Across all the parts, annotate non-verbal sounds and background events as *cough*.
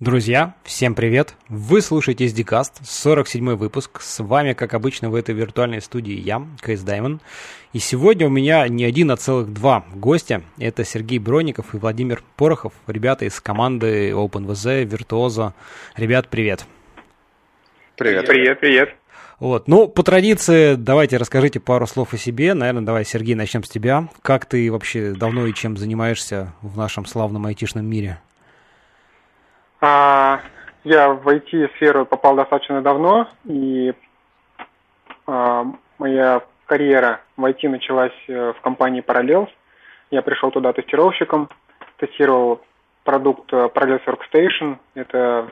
Друзья, всем привет! Вы слушаете SDCast, 47 выпуск. С вами, как обычно, в этой виртуальной студии я, Кейс Даймон. И сегодня у меня не один, а целых два гостя. Это Сергей Бронников и Владимир Порохов, ребята из команды OpenVZ, Virtuoso. Ребят, привет! Привет! Привет, привет! Вот. Ну, по традиции, давайте расскажите пару слов о себе. Наверное, давай, Сергей, начнем с тебя. Как ты вообще давно и чем занимаешься в нашем славном айтишном мире? А, я в IT-сферу попал достаточно давно, и а, моя карьера в IT началась э, в компании Parallels. Я пришел туда тестировщиком, тестировал продукт э, Parallels Workstation. Это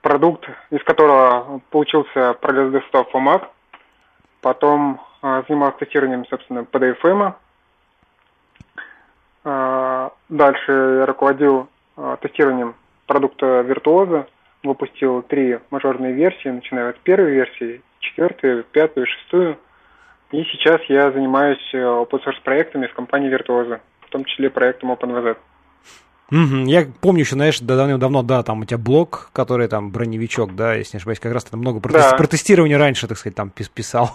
продукт, из которого получился Parallels Desktop for Mac. Потом э, занимался тестированием, собственно, PDFM. Э, дальше я руководил тестированием продукта Virtuoso. Выпустил три мажорные версии, начиная от первой версии, четвертую, пятую, шестую. И сейчас я занимаюсь э, open source проектами в компании Virtuoso, в том числе проектом OpenVZ. Угу. Я помню еще, знаешь, давно-давно, да, там у тебя блог, который там броневичок, да, если не ошибаюсь, как раз ты много про, да. про тестирование раньше, так сказать, там писал.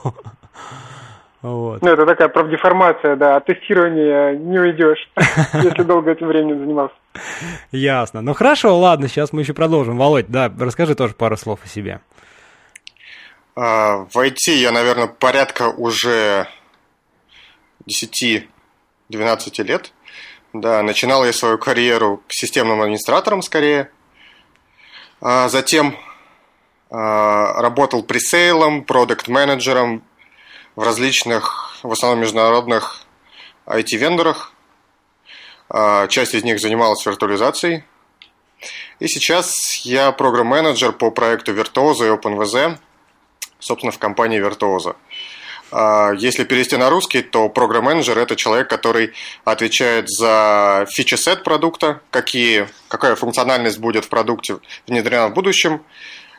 Вот. Ну, это такая правдеформация, да, от тестирования не уйдешь, *laughs* если долго этим временем занимался. Ясно. Ну хорошо, ладно, сейчас мы еще продолжим. Володь, да, расскажи тоже пару слов о себе. А, в IT я, наверное, порядка уже 10-12 лет. Да, начинал я свою карьеру системным администратором скорее. А затем а, работал пресейлом, продукт-менеджером, в различных, в основном международных IT-вендорах. А, часть из них занималась виртуализацией. И сейчас я программ-менеджер по проекту Virtuoso и OpenVZ, собственно, в компании Virtuoso. А, если перевести на русский, то программ-менеджер – это человек, который отвечает за фичи-сет продукта, какие, какая функциональность будет в продукте внедрена в будущем,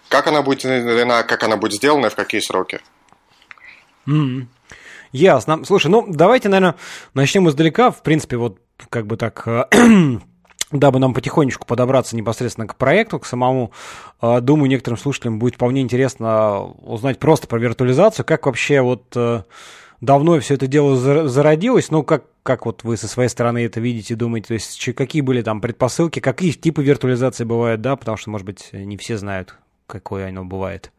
как она будет внедрена, как она будет сделана и в какие сроки. Mm-hmm. Ясно. Слушай, ну давайте, наверное, начнем издалека. В принципе, вот как бы так э, *clears throat* дабы нам потихонечку подобраться непосредственно к проекту, к самому. Э, думаю, некоторым слушателям будет вполне интересно узнать просто про виртуализацию, как вообще вот э, давно все это дело зародилось, ну, как, как вот вы со своей стороны это видите, думаете, то есть какие были там предпосылки, какие типы виртуализации бывают, да, потому что, может быть, не все знают, какое оно бывает.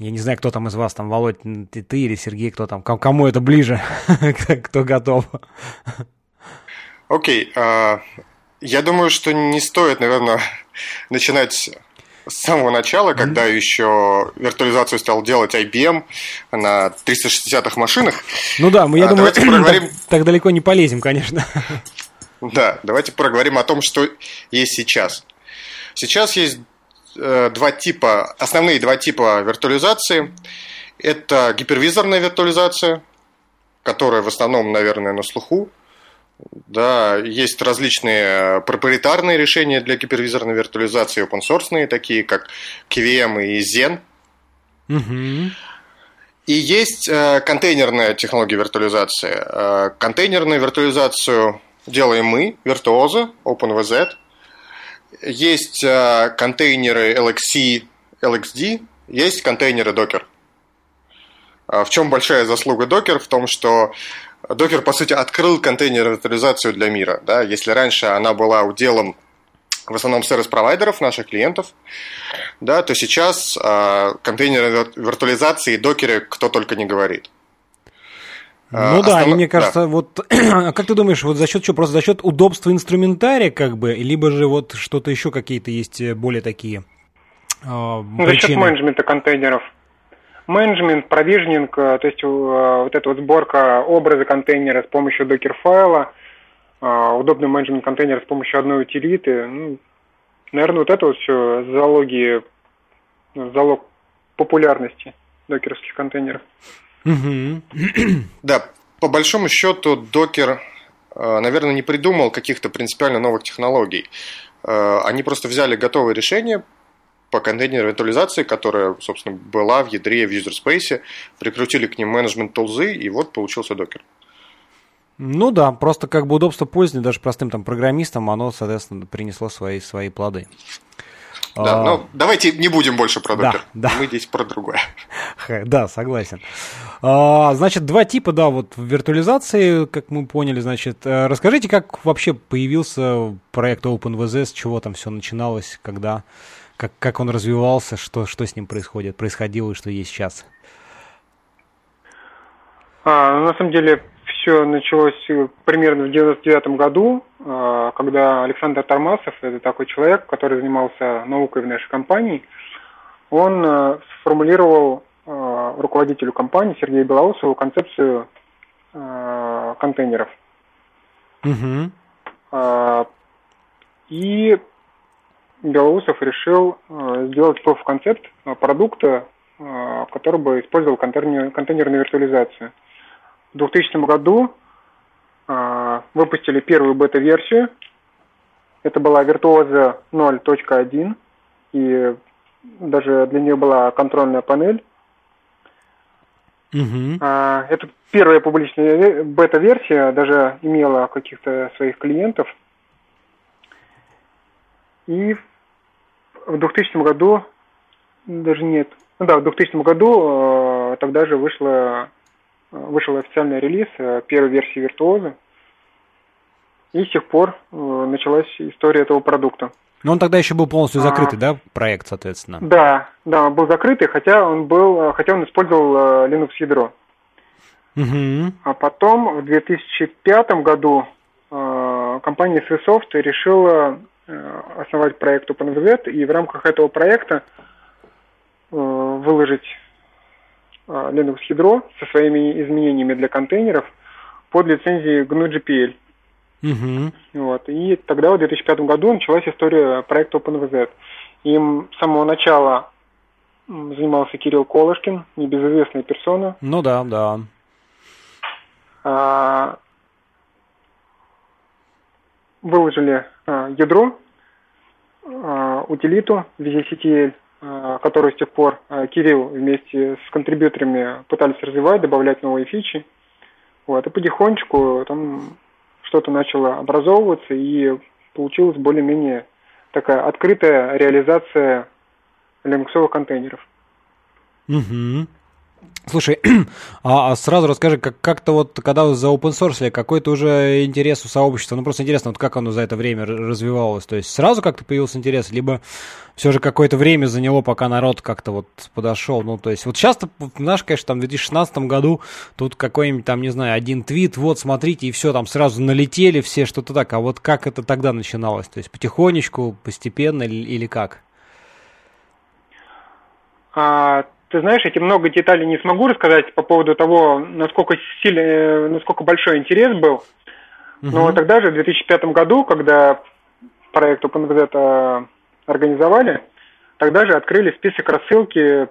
Я не знаю, кто там из вас, там, Володь, ты, ты или Сергей, кто там, кому это ближе, *laughs* кто готов. Окей, okay, uh, я думаю, что не стоит, наверное, *laughs* начинать с самого начала, когда mm-hmm. еще виртуализацию стал делать IBM на 360-х машинах. Ну да, мы, я а, думаю, *clears throat* проговорим... так, так далеко не полезем, конечно. *laughs* Да, давайте проговорим о том, что есть сейчас. Сейчас есть два типа, основные два типа виртуализации. Это гипервизорная виртуализация, которая в основном, наверное, на слуху. Да, есть различные проприетарные решения для гипервизорной виртуализации, open source, такие как KVM и Zen. Угу. И есть э, контейнерная технология виртуализации. Э, контейнерную виртуализацию делаем мы, Virtuoso, OpenVZ – есть э, контейнеры LXC, LXD, есть контейнеры Docker. А в чем большая заслуга Docker? В том, что Docker, по сути, открыл контейнер виртуализацию для мира. Да? Если раньше она была уделом в основном сервис-провайдеров, наших клиентов, да, то сейчас э, контейнеры виртуализации и докеры кто только не говорит. Ну а, да, основ... и мне кажется, да. вот *clears throat* как ты думаешь, вот за счет чего? Просто за счет удобства инструментария, как бы, либо же вот что-то еще какие-то есть э, более такие э, ну, За счет менеджмента контейнеров. Менеджмент, провижнинг, э, то есть э, вот эта вот сборка образа контейнера с помощью докер-файла, удобный менеджмент контейнера с помощью одной утилиты. Ну, наверное, вот это вот все залоги, залог популярности докеровских контейнеров. Да, по большому счету докер, э, наверное, не придумал каких-то принципиально новых технологий. Э, они просто взяли готовое решение по контейнерной виртуализации, которая, собственно, была в ядре в user space, прикрутили к ним менеджмент тулзы, и вот получился докер. Ну да, просто как бы удобство пользования даже простым там программистам, оно, соответственно, принесло свои, свои плоды. Да, а... ну давайте не будем больше про докер. Да, да. Мы здесь про другое. *laughs* Да, согласен. А, значит, два типа, да, вот в виртуализации, как мы поняли, значит, э, расскажите, как вообще появился проект OpenVZ, с чего там все начиналось, когда, как, как он развивался, что, что с ним происходит, происходило и что есть сейчас? А, ну, на самом деле, все началось э, примерно в 99 году, а, когда Александр Тормасов, это такой человек, который занимался наукой в нашей компании, он э, сформулировал э, руководителю компании Сергею Белоусову концепцию контейнеров. Угу. И Белоусов решил сделать proof концепт продукта, который бы использовал контейнерную виртуализацию. В 2000 году э, выпустили первую бета-версию. Это была Virtuoso 0.1, и даже для нее была контрольная панель. Угу. А, это первая публичная бета-версия, даже имела каких-то своих клиентов. И в 2000 году, даже нет, ну да, в 2000 году э, тогда же вышла вышел официальный релиз э, первой версии Виртуоза. И с тех пор э, началась история этого продукта. Но он тогда еще был полностью закрытый, а, да, проект, соответственно? Да, да, он был закрытый, хотя он был, хотя он использовал э, Linux ядро. Угу. А потом в 2005 году компания Swisoft решила основать проект OpenVZ и в рамках этого проекта выложить а, Linux ядро со своими изменениями для контейнеров под лицензией GNU-GPL. Угу. Вот. И тогда, в 2005 году, началась история проекта OpenVZ. Им с самого начала занимался Кирилл Колышкин, небезызвестная персона. Ну да, да. А, выложили а, ядро, а, утилиту VZCTL, которую с тех пор э, Кирилл вместе с контрибьюторами пытались развивать, добавлять новые фичи. Вот, и потихонечку там что-то начало образовываться, и получилась более-менее такая открытая реализация линуксовых контейнеров. Угу. Слушай, *clears throat* а, а сразу расскажи, как, как-то вот, когда вы за open source, какой-то уже интерес у сообщества, ну просто интересно, вот как оно за это время развивалось, то есть сразу как-то появился интерес, либо все же какое-то время заняло, пока народ как-то вот подошел, ну то есть вот сейчас, знаешь, конечно, там в 2016 году тут какой-нибудь там, не знаю, один твит, вот смотрите, и все, там сразу налетели все, что-то так, а вот как это тогда начиналось, то есть потихонечку, постепенно или, или как? А, ты знаешь, эти много деталей не смогу рассказать по поводу того, насколько сильный, э, насколько большой интерес был. Но угу. тогда же, в 2005 году, когда проект OpenVZ организовали, тогда же открыли список рассылки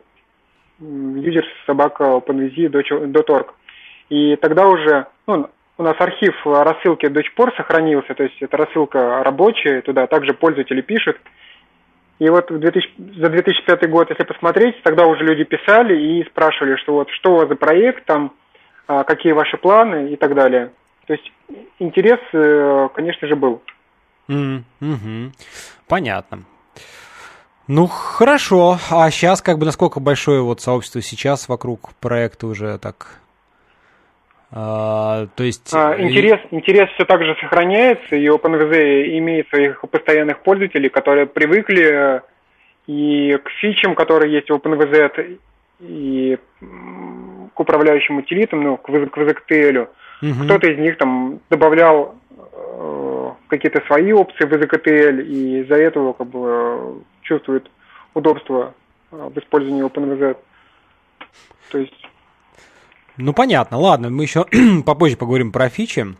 users собака OpenVZ.org. И тогда уже, ну, у нас архив рассылки до сих пор сохранился, то есть это рассылка рабочая, туда также пользователи пишут. И вот в 2000, за 2005 год, если посмотреть, тогда уже люди писали и спрашивали, что вот что у вас за проект, там, а, какие ваши планы и так далее. То есть интерес, э, конечно же, был. Mm-hmm. Понятно. Ну, хорошо. А сейчас, как бы, насколько большое вот сообщество сейчас вокруг проекта уже так а, то есть... А, интерес, интерес все так же сохраняется, и OpenVZ имеет своих постоянных пользователей, которые привыкли э, и к фичам, которые есть в OpenVZ, и к управляющим утилитам, ну, к VZKTL. Угу. Кто-то из них там добавлял э, какие-то свои опции в VZKTL, и из-за этого как бы чувствует удобство э, в использовании OpenVZ. То есть ну, понятно. Ладно, мы еще *clears throat* попозже поговорим про фичи.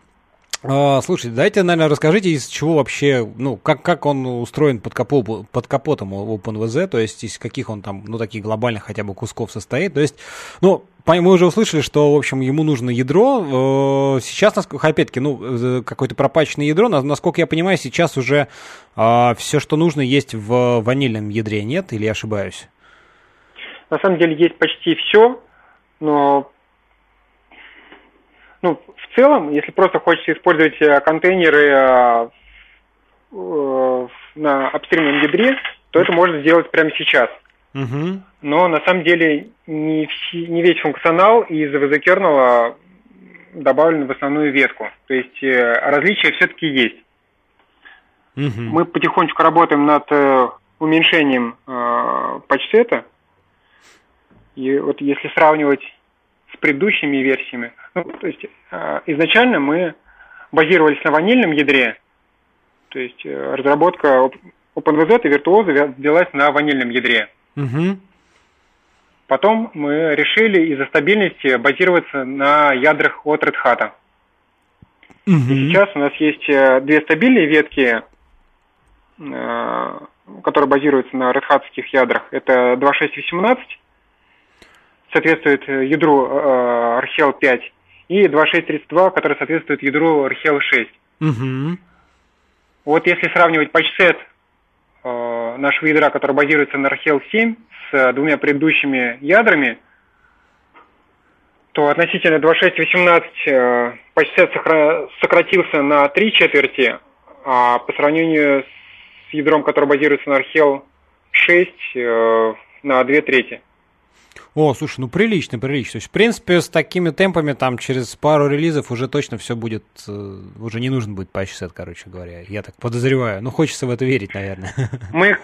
Uh, слушайте, давайте, наверное, расскажите, из чего вообще, ну, как, как он устроен под, капо, под капотом OpenVZ, то есть из каких он там, ну, таких глобальных хотя бы кусков состоит. То есть, ну, мы уже услышали, что, в общем, ему нужно ядро. Uh, сейчас, опять-таки, ну, э, какое-то пропаченное ядро, насколько я понимаю, сейчас уже uh, все, что нужно, есть в ванильном ядре, нет? Или я ошибаюсь? На самом деле есть почти все, но ну, в целом, если просто хочется использовать контейнеры на апстримном ядре, то это можно сделать прямо сейчас. Угу. Но на самом деле не, все, не весь функционал из VZ добавлен в основную ветку. То есть э, различия все-таки есть. Угу. Мы потихонечку работаем над э, уменьшением э, патчсета. И вот если сравнивать с предыдущими версиями, ну, то есть э, изначально мы базировались на ванильном ядре, то есть э, разработка OpenVZ и Virtuoso велась на ванильном ядре. Угу. Потом мы решили из-за стабильности базироваться на ядрах от Red Hat. Угу. И сейчас у нас есть э, две стабильные ветки, э, которые базируются на Red Hat ядрах. Это 2.6.18, соответствует ядру RHEL 5, и 2.6.32, который соответствует ядру RHEL 6. Угу. Вот если сравнивать патчсет э, нашего ядра, который базируется на RHEL 7 с двумя предыдущими ядрами, то относительно 2.6.18 э, патчсет сократился на три четверти, а по сравнению с ядром, которое базируется на RHEL 6, э, на две трети. О, слушай, ну прилично, прилично. То есть, в принципе, с такими темпами там через пару релизов уже точно все будет, э, уже не нужен будет патч-сет, короче говоря. Я так подозреваю. Ну, хочется в это верить, наверное. *laughs* Мы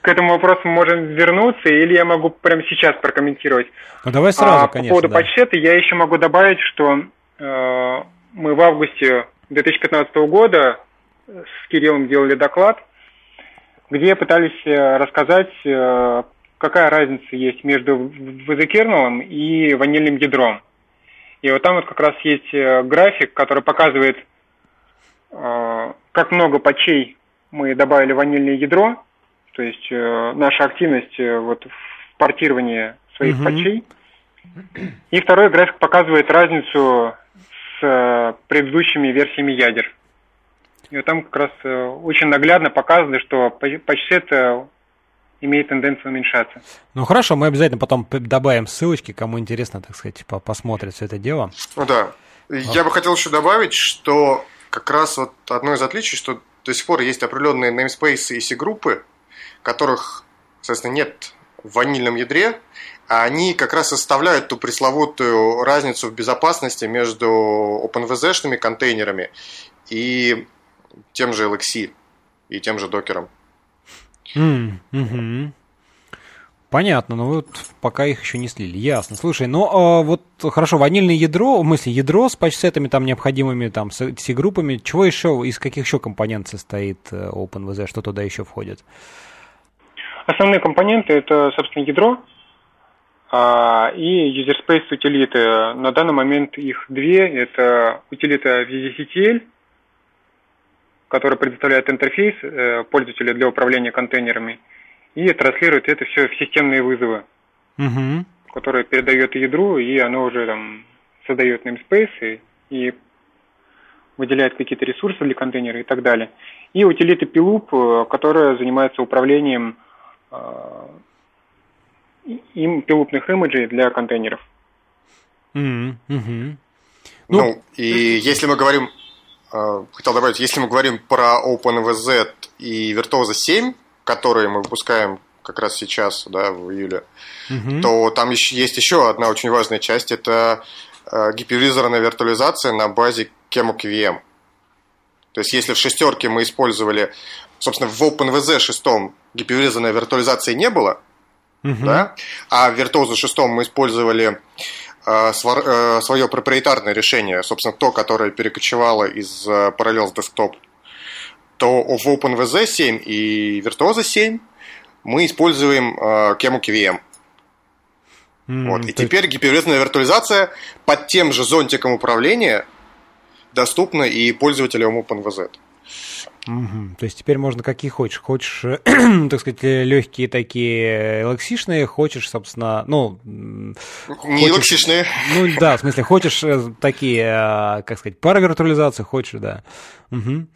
к этому вопросу можем вернуться, или я могу прямо сейчас прокомментировать. Ну, давай сразу, а, конечно. По поводу да. патч-сета я еще могу добавить, что э, мы в августе 2015 года с Кириллом делали доклад, где пытались э, рассказать э, какая разница есть между вз и ванильным ядром. И вот там вот как раз есть э, график, который показывает, э, как много патчей мы добавили в ванильное ядро, то есть э, наша активность вот в портировании своих угу. патчей. И второй график показывает разницу с предыдущими версиями ядер. И вот там как раз очень наглядно показано, что патчсет имеет тенденцию уменьшаться. Ну хорошо, мы обязательно потом добавим ссылочки, кому интересно, так сказать, посмотреть все это дело. Ну да. Я бы хотел еще добавить, что как раз вот одно из отличий, что до сих пор есть определенные namespace и C-группы, которых, соответственно, нет в ванильном ядре, а они как раз составляют ту пресловутую разницу в безопасности между OpenVZ-шными контейнерами и тем же LXC и тем же докером. Mm, угу. Понятно, но вот пока их еще не слили. Ясно. Слушай, ну а, вот хорошо, ванильное ядро, в смысле ядро с патчсетами там необходимыми, там с, с группами. Чего еще, из каких еще компонент состоит э, OpenVZ, что туда еще входит? Основные компоненты это, собственно, ядро а, и user space утилиты. На данный момент их две. Это утилита VZCTL, который предоставляет интерфейс э, пользователя для управления контейнерами и транслирует это все в системные вызовы, угу. которые передает ядру, и оно уже там создает namespace и, и выделяет какие-то ресурсы для контейнера и так далее. И утилита Piloop, э, которая занимается управлением э, им пилупных имиджей для контейнеров. Mm-hmm. Ну, ну, и если мы говорим хотел добавить, если мы говорим про OpenVZ и Virtuoso 7, которые мы выпускаем как раз сейчас, да, в июле, угу. то там еще, есть еще одна очень важная часть, это э, гипервизорная виртуализация на базе Chemok VM. То есть, если в шестерке мы использовали, собственно, в OpenVZ 6 гипервизорной виртуализации не было, угу. да, а в Virtuoso 6 мы использовали Э, э, свое проприетарное решение, собственно, то, которое перекочевало из э, Parallels Desktop, то в OpenVZ 7 и Virtuoso 7 мы используем Kemuki VM. Mm, вот. И то... теперь гипервизная виртуализация под тем же зонтиком управления доступна и пользователям OpenVZ. Угу. То есть теперь можно какие хочешь. Хочешь, *clears throat* так сказать, легкие такие лаксишные, хочешь, собственно, ну... Не лаксишные. Ну да, в смысле, хочешь э, такие, э, как сказать, паравиртуализации, хочешь, да. Угу.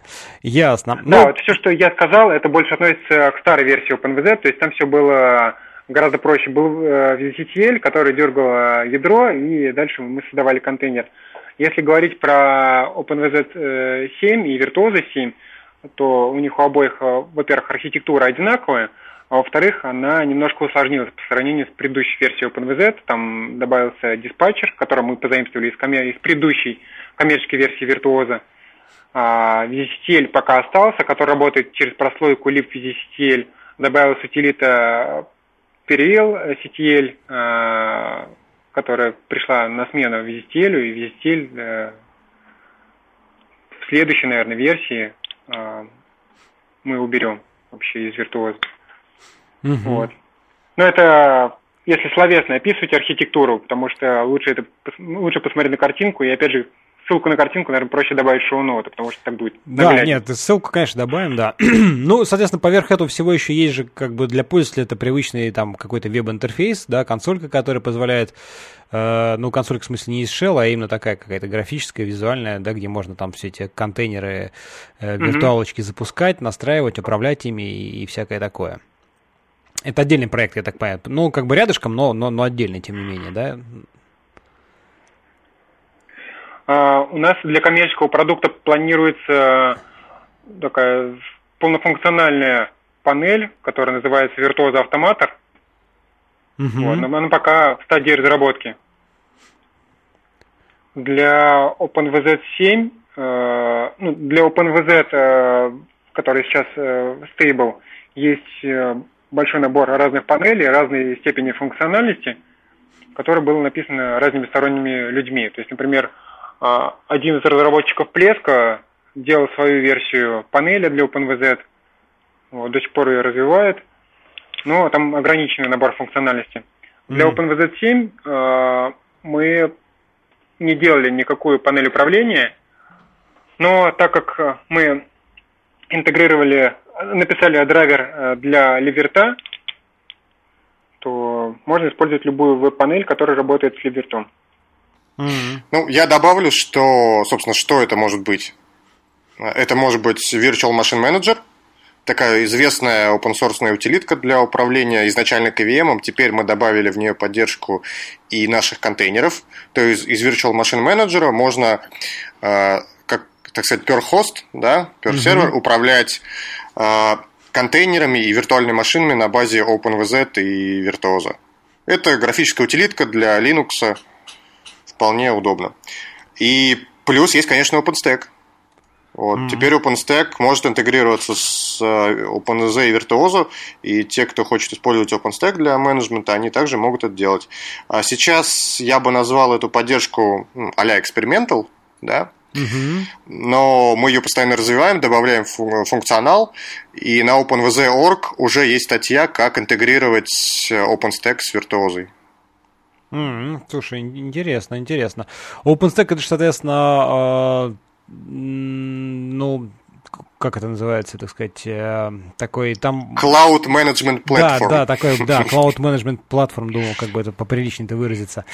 Ясно. Да, ну... вот все, что я сказал, это больше относится к старой версии OpenVZ, то есть там все было гораздо проще. Был VZTL, э, который дергал ядро, и дальше мы создавали контейнер. Если говорить про OpenVZ 7 и Virtuoso 7, то у них у обоих, э, во-первых, архитектура одинаковая, а во-вторых, она немножко усложнилась по сравнению с предыдущей версией OpenVZ. Там добавился диспатчер, который мы позаимствовали из, коммер... из предыдущей коммерческой версии Virtuoso. А, VisiTL пока остался, который работает через прослойку lib VisiTL. Добавилась утилита Peril CTL, которая пришла на смену VisiTL, и VisiTL э, в следующей, наверное, версии а, мы уберем вообще из виртуоза. Угу. Вот. Но это если словесно описывать архитектуру, потому что лучше это лучше посмотреть на картинку и опять же ссылку на картинку, наверное, проще добавить шоу-ноты, потому что так будет. Да, нет, ссылку, конечно, добавим, да. *clears throat* ну, соответственно, поверх этого всего еще есть же, как бы для пользователя это привычный там какой-то веб-интерфейс, да, консолька, которая позволяет, э, ну, консолька в смысле не из shell, а именно такая какая-то графическая, визуальная, да, где можно там все эти контейнеры, э, виртуалочки mm-hmm. запускать, настраивать, управлять ими и, и всякое такое. Это отдельный проект, я так понимаю. Ну, как бы рядышком, но, но, но отдельный, тем не менее, да? А, у нас для коммерческого продукта планируется такая полнофункциональная панель, которая называется Virtuoso Automator. Угу. Вот, но она пока в стадии разработки. Для OpenVZ 7, э, ну, для OpenVZ, э, который сейчас э, stable, есть э, большой набор разных панелей, разной степени функциональности, который был написан разными сторонними людьми. То есть, например, а, один из разработчиков Плеска делал свою версию панели для OpenVZ, вот, до сих пор ее развивает, но там ограниченный набор функциональности. Для mm. OpenVZ 7 э, мы не делали никакую панель управления, но так как мы интегрировали, написали драйвер э, для Ливерта, то можно использовать любую веб-панель, которая работает с Ливертом. Mm-hmm. Ну, я добавлю, что, собственно, что это может быть. Это может быть Virtual Machine Manager, такая известная open source утилитка для управления изначально KVM. Теперь мы добавили в нее поддержку и наших контейнеров. То есть из Virtual Machine Manager можно, э, как, так сказать, per host, да, per mm-hmm. сервер, управлять э, контейнерами и виртуальными машинами на базе OpenVZ и Virtuoso. Это графическая утилитка для Linux, вполне удобно. И плюс есть, конечно, OpenStack. Вот. Mm-hmm. Теперь OpenStack может интегрироваться с э, OpenZ и Virtuoso, и те, кто хочет использовать OpenStack для менеджмента, они также могут это делать. А сейчас я бы назвал эту поддержку а-ля experimental, да, Угу. Но мы ее постоянно развиваем, добавляем функционал, и на OpenVZ.org уже есть статья, как интегрировать OpenStack с виртуозой. Mm, слушай, интересно, интересно. OpenStack это же, соответственно, э, ну, как это называется, так сказать, э, такой там... Cloud Management Platform. Да, да, такой, да, *laughs* Cloud Management Platform, думал, как бы это поприличнее-то выразиться.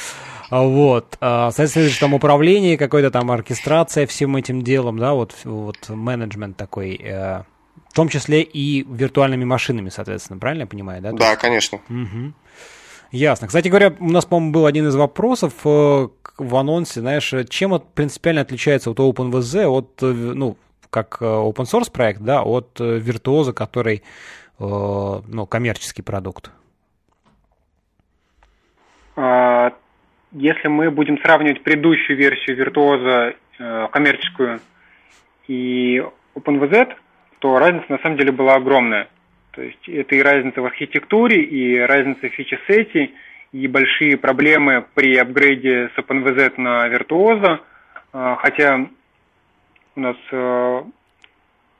Вот, а, соответственно, там управление, какой-то там оркестрация всем этим делом, да, вот, вот менеджмент такой, э, в том числе и виртуальными машинами, соответственно, правильно я понимаю, да? Да, конечно. Угу. Ясно. Кстати говоря, у нас, по-моему, был один из вопросов э, в анонсе, знаешь, чем вот принципиально отличается вот OpenVZ от, э, ну, как э, open source проект, да, от Virtuoso, который, ну, коммерческий продукт? А, если мы будем сравнивать предыдущую версию Virtuoso, коммерческую, и OpenVZ, то разница на самом деле была огромная. То есть это и разница в архитектуре, и разница в фичи-сете, и большие проблемы при апгрейде с OpenVZ на Virtuoso, а, хотя у нас а,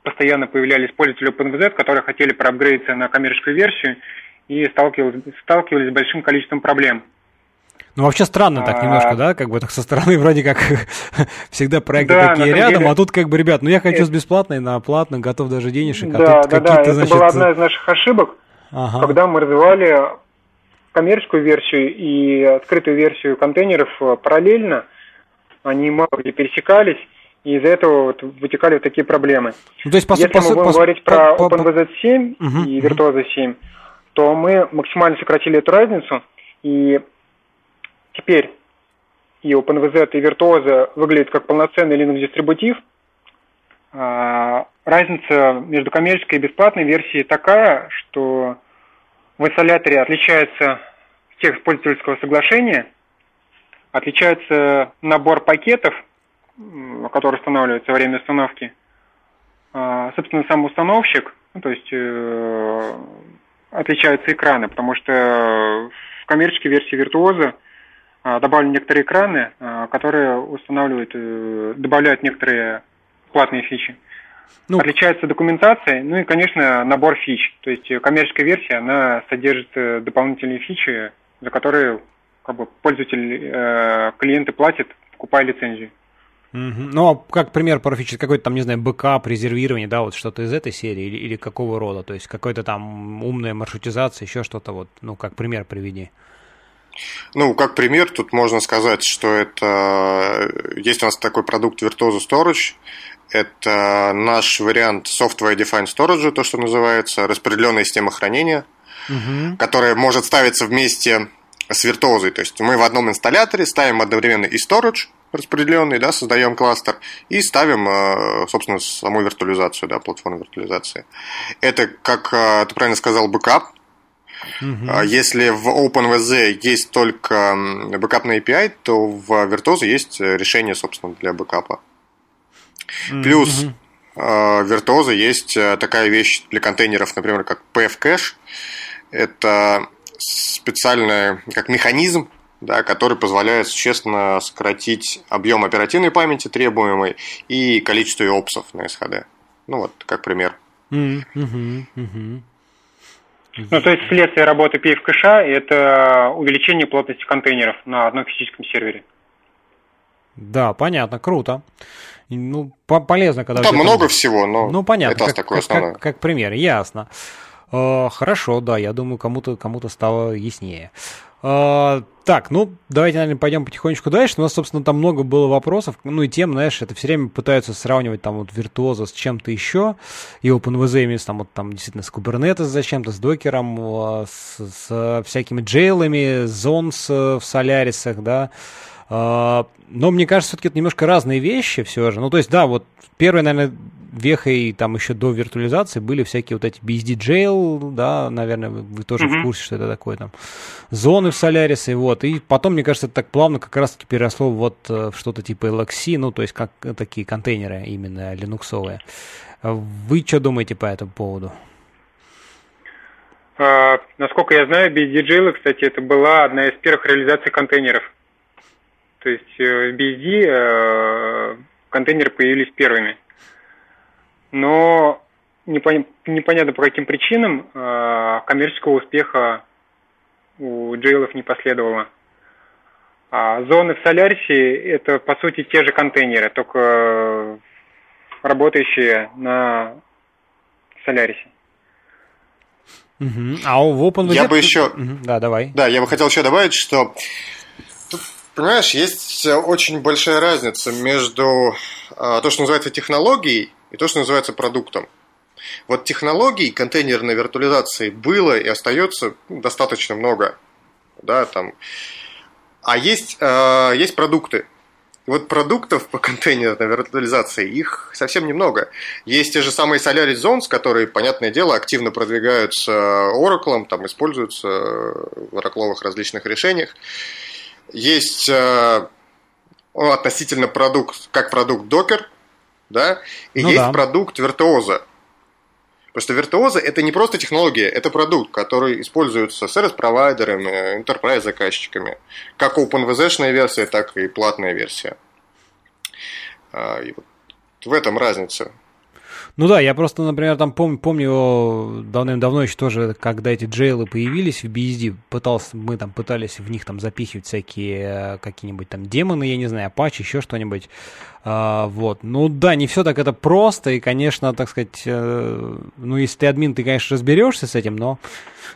постоянно появлялись пользователи OpenVZ, которые хотели проапгрейдиться на коммерческую версию и сталкивались, сталкивались с большим количеством проблем. Ну, вообще странно так немножко, а. да, как бы так со стороны *laughs* вроде как *laughs* всегда проекты да, такие рядом, деле... а тут как бы, ребят, ну я хочу это... с бесплатной на платно, готов даже денежек, а да, тут да, какие-то, да, значит... это была одна из наших ошибок, ага. когда мы развивали коммерческую версию и открытую версию контейнеров э, параллельно, они мало где пересекались, и из-за этого вот вытекали вот такие проблемы. Ну, то есть, по, Если по, мы будем по, говорить по, про по, OpenVZ 7 угу, и Virtuoso 7, то мы максимально сократили эту разницу, и Теперь, и OpenVZ и Virtuoso выглядят как полноценный Linux-дистрибутив. А, разница между коммерческой и бесплатной версией такая, что в инсталляторе отличается текст пользовательского соглашения, отличается набор пакетов, который устанавливается во время установки. А, собственно, сам установщик, ну, то есть э, отличаются экраны, потому что в коммерческой версии Virtuoso а, добавлены некоторые экраны, а, которые устанавливают, э, добавляют некоторые платные фичи. Ну, Отличается документация, ну и, конечно, набор фич. То есть коммерческая версия, она содержит э, дополнительные фичи, за которые как бы, пользователь, э, клиенты платят, покупая лицензию. Угу. Ну, а как пример про фичи, какой-то там, не знаю, бэкап, резервирование, да, вот что-то из этой серии или, или какого рода? То есть какой-то там умная маршрутизация, еще что-то вот, ну, как пример приведи. Ну, как пример, тут можно сказать, что это есть у нас такой продукт Virtuozzo Storage. Это наш вариант Software Defined Storage, то, что называется, распределенная система хранения, угу. которая может ставиться вместе с Virtuozzo. То есть мы в одном инсталляторе ставим одновременно и storage распределенный, да, создаем кластер и ставим, э, собственно, саму виртуализацию, да, платформу виртуализации. Это, как э, ты правильно сказал, бэкап, Угу. Если в OpenVZ есть только бэкапный API, то в Virtuozzo есть решение, собственно, для бэкапа. Угу. Плюс в Virtuoso есть э, такая вещь для контейнеров, например, как PF-кэш. Это специальный как механизм, да, который позволяет существенно сократить объем оперативной памяти требуемой и количество опсов на SHD. Ну вот, как пример. Mm-hmm. Mm-hmm. Ну, то есть следствие работы PF кэша – это увеличение плотности контейнеров на одном физическом сервере. Да, понятно, круто. Ну, по полезно, когда... Ну, там много там... всего, но ну, понятно, это как, такое как, Как, как пример, ясно. Э, хорошо, да, я думаю, кому-то кому стало яснее. А, так, ну, давайте, наверное, пойдем потихонечку дальше. У нас, собственно, там много было вопросов, ну и тем, знаешь, это все время пытаются сравнивать там вот виртуоза с чем-то еще, и OpenVZ имеется там вот там действительно с Kubernetes зачем-то, с докером, с, с всякими джейлами, зонс в солярисах, да, а, но мне кажется, все-таки это немножко разные вещи все же. Ну, то есть, да, вот первое, наверное, вехой там еще до виртуализации были всякие вот эти BSD Jail, да, наверное, вы тоже mm-hmm. в курсе, что это такое там, зоны в и вот, и потом, мне кажется, это так плавно как раз-таки переросло вот э, в что-то типа LXC, ну, то есть как такие контейнеры именно линуксовые. Вы что думаете по этому поводу? А, насколько я знаю, BSD Jail, кстати, это была одна из первых реализаций контейнеров. То есть э, в BSD э, контейнеры появились первыми но непонятно по каким причинам э, коммерческого успеха у джейлов не последовало. А зоны в Солярисе – это, по сути, те же контейнеры, только работающие на Солярисе. Угу. А в OpenVZ... Я бы еще... Угу. Да, давай. Да, я бы хотел еще добавить, что Тут, понимаешь, есть очень большая разница между а, то, что называется технологией, и то, что называется продуктом. Вот технологий контейнерной виртуализации было и остается достаточно много. Да, там. А есть, э, есть продукты. вот продуктов по контейнерной виртуализации, их совсем немного. Есть те же самые Solaris Zones, которые, понятное дело, активно продвигаются Oracle, там используются в оракловых различных решениях. Есть э, относительно продукт, как продукт Docker, да, и ну есть да. продукт виртуоза. Просто виртуоза это не просто технология, это продукт, который используется сервис-провайдерами, enterprise-заказчиками. Как OpenVZ-шная версия, так и платная версия. А, и вот в этом разница. Ну да, я просто, например, там помню, помню давным-давно еще тоже, когда эти джейлы появились в BSD, пытался, мы там пытались в них там запихивать всякие э, какие-нибудь там демоны, я не знаю, Apache, еще что-нибудь. А, вот. Ну да, не все так это просто, и, конечно, так сказать, э, ну если ты админ, ты, конечно, разберешься с этим, но,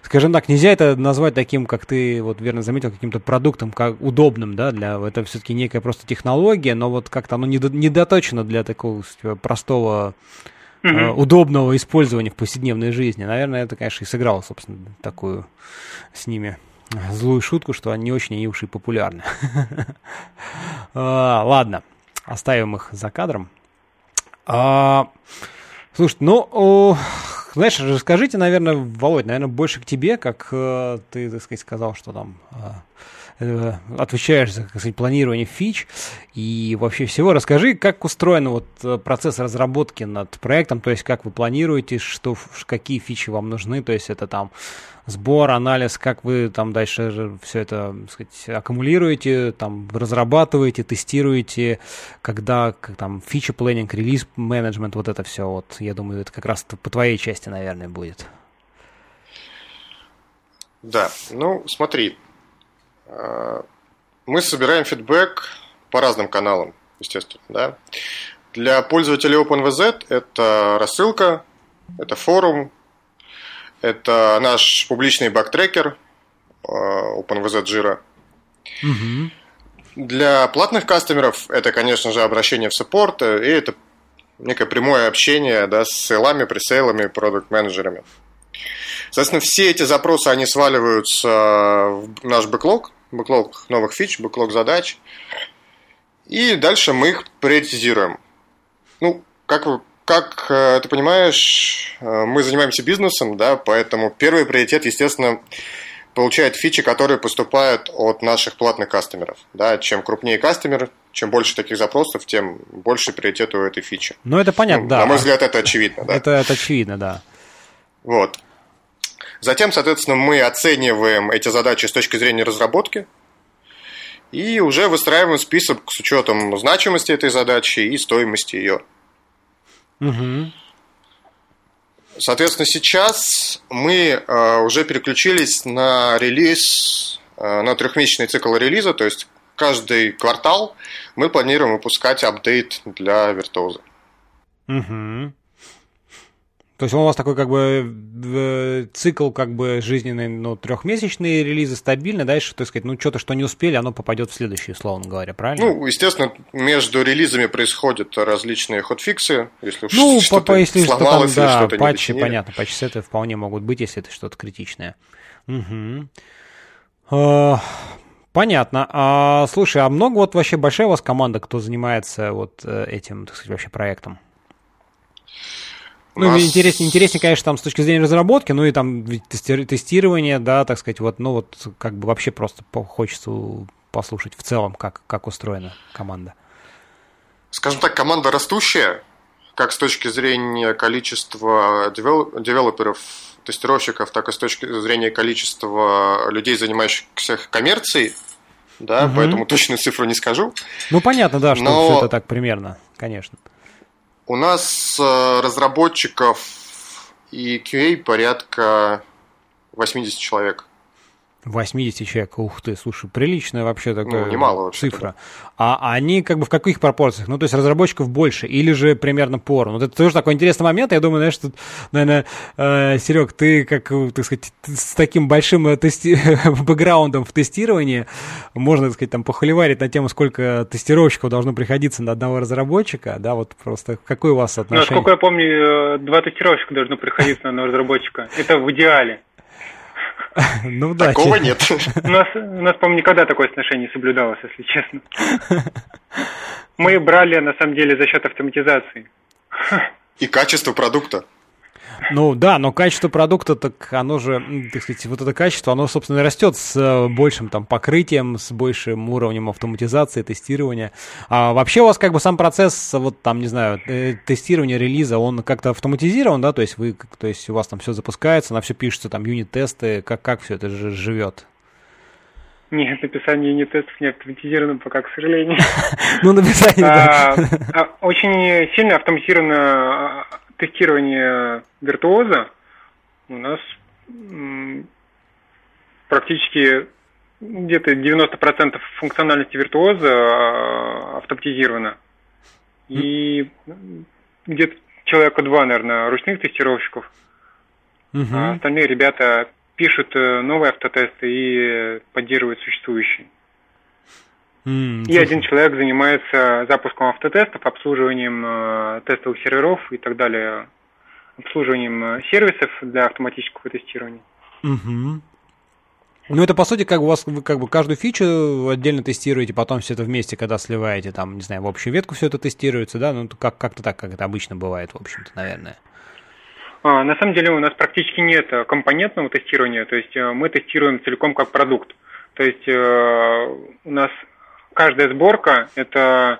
скажем так, нельзя это назвать таким, как ты вот верно заметил, каким-то продуктом, как удобным, да, для, это все-таки некая просто технология, но вот как-то оно недоточено для такого простого угу. удобного использования в повседневной жизни. Наверное, это, конечно, и сыграло, собственно, такую с ними злую шутку, что они не очень они уж и популярны. *laughs* А, ладно, оставим их за кадром. А, слушай, ну, знаешь, расскажите, наверное, Володь, наверное, больше к тебе, как э, ты, так сказать, сказал, что там э, отвечаешь за, сказать, планирование фич и вообще всего. Расскажи, как устроен вот э, процесс разработки над проектом, то есть как вы планируете, что, какие фичи вам нужны, то есть это там сбор, анализ, как вы там дальше все это, так сказать, аккумулируете, там разрабатываете, тестируете, когда как, там фича планинг, релиз менеджмент, вот это все, вот я думаю, это как раз по твоей части, наверное, будет. Да, ну смотри, э, мы собираем фидбэк по разным каналам, естественно, да. Для пользователей OpenVZ это рассылка, это форум, это наш публичный бактрекер э, OpenVZ Jira. Угу. Для платных кастомеров это, конечно же, обращение в саппорт, э, и это некое прямое общение да, с сейлами, пресейлами, продукт-менеджерами. Соответственно, все эти запросы, они сваливаются в наш бэклог, бэклог новых фич, бэклог задач, и дальше мы их приоритизируем. Ну, как как э, ты понимаешь, э, мы занимаемся бизнесом, да, поэтому первый приоритет, естественно, получает фичи, которые поступают от наших платных кастомеров. Да, чем крупнее кастомер, чем больше таких запросов, тем больше приоритет у этой фичи. Ну, это понятно, ну, да. На мой взгляд, это очевидно, да. Это, это очевидно, да. Вот. Затем, соответственно, мы оцениваем эти задачи с точки зрения разработки и уже выстраиваем список с учетом значимости этой задачи и стоимости ее. Угу. Соответственно, сейчас мы э, уже переключились на релиз, э, на трехмесячный цикл релиза, то есть каждый квартал мы планируем выпускать апдейт для виртуоза. Угу. То есть у вас такой как бы цикл как бы жизненный, ну, трехмесячные релизы стабильно, дальше, так сказать, ну, что-то, что не успели, оно попадет в следующий, условно говоря, правильно? Ну, естественно, между релизами происходят различные хотфиксы, если ну, *laughs* что-то если сломалось что там, да, или что-то патчи, не понятно, патчи это вполне могут быть, если это что-то критичное. Угу. Понятно. А, слушай, а много вот вообще большая у вас команда, кто занимается вот э, этим, так сказать, вообще проектом? Ну, нас... интереснее, интереснее, конечно, там с точки зрения разработки, ну и там тестирование, да, так сказать, вот, ну вот как бы вообще просто хочется послушать в целом, как, как устроена команда. Скажем так, команда растущая, как с точки зрения количества девелоперов, тестировщиков, так и с точки зрения количества людей, занимающихся коммерцией, да, угу. поэтому точную цифру не скажу. Ну, понятно, да, что Но... все это так примерно, конечно. У нас э, разработчиков и QA порядка 80 человек. 80 человек, ух ты, слушай, приличная вообще такая ну, немало вообще цифра. А они как бы в каких пропорциях? Ну, то есть разработчиков больше или же примерно поровну? Вот это тоже такой интересный момент. Я думаю, знаешь, тут, наверное, э, Серег, ты, как, так сказать, с таким большим э, тести... *laughs* бэкграундом в тестировании, можно, так сказать, там похоливарить на тему, сколько тестировщиков должно приходиться на одного разработчика, да, вот просто какое у вас ну, отношение? Ну, насколько я помню, э, два тестировщика должно приходиться на одного разработчика. Это в идеале. Ну да. Такого нет. У *laughs* нас, у нас, по-моему, никогда такое отношение не соблюдалось, если честно. Мы брали, на самом деле, за счет автоматизации. И качество продукта. Ну да, но качество продукта, так оно же, так сказать, вот это качество, оно, собственно, растет с э, большим там покрытием, с большим уровнем автоматизации, тестирования. А вообще у вас как бы сам процесс, вот там, не знаю, э, тестирования релиза, он как-то автоматизирован, да, то есть вы, то есть у вас там все запускается, на все пишется, там юнит-тесты, как, как все это же живет? Нет, написание юнит-тестов не автоматизировано пока, к сожалению. *laughs* Ну, написание, да. А, а, очень сильно автоматизировано тестирование виртуоза у нас практически где-то 90% функциональности виртуоза а, автоматизирована. И где-то человека два, наверное, ручных тестировщиков. Угу. А остальные ребята пишут э, новые автотесты и поддерживают существующие. Mm, и один человек занимается запуском автотестов, обслуживанием э, тестовых серверов и так далее, обслуживанием э, сервисов для автоматического тестирования. Угу. Ну, это, по сути, как у вас, вы как бы каждую фичу отдельно тестируете, потом все это вместе, когда сливаете, там, не знаю, в общую ветку все это тестируется, да? Ну, как- как-то так, как это обычно бывает, в общем-то, наверное. А, на самом деле у нас практически нет компонентного тестирования, то есть э, мы тестируем целиком как продукт. То есть у нас каждая сборка это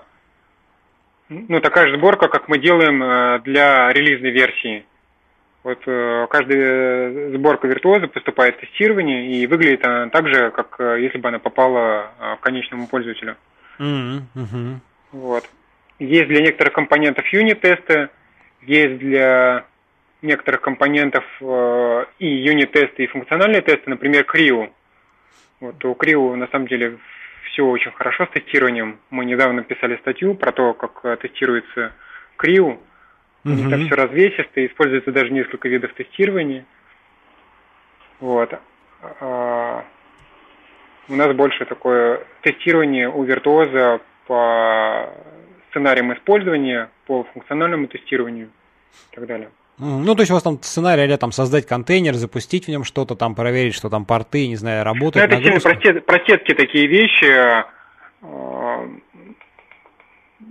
ну, такая же сборка, как мы делаем э, для релизной версии. Вот э, каждая сборка виртуоза поступает в тестирование и выглядит она так же, как э, если бы она попала к конечному пользователю. Мгм, мгм. Вот. Есть для некоторых компонентов юнит-тесты, есть для некоторых компонентов э, и юнит-тесты, и функциональные тесты, например, Криу. Вот у Криу на самом деле все очень хорошо с тестированием. Мы недавно писали статью про то, как э, тестируется Криу. У них там все развесисто, используется даже несколько видов тестирования. Вот. А, У нас больше такое тестирование у Virtuozzo по сценариям использования, по функциональному тестированию и так далее. Ну, то есть у вас там сценарий, а там создать контейнер, запустить в нем что-то, там проверить, что там порты, не знаю, Ну, работают, это сильно нагрузка. просте- простецкие такие вещи. А,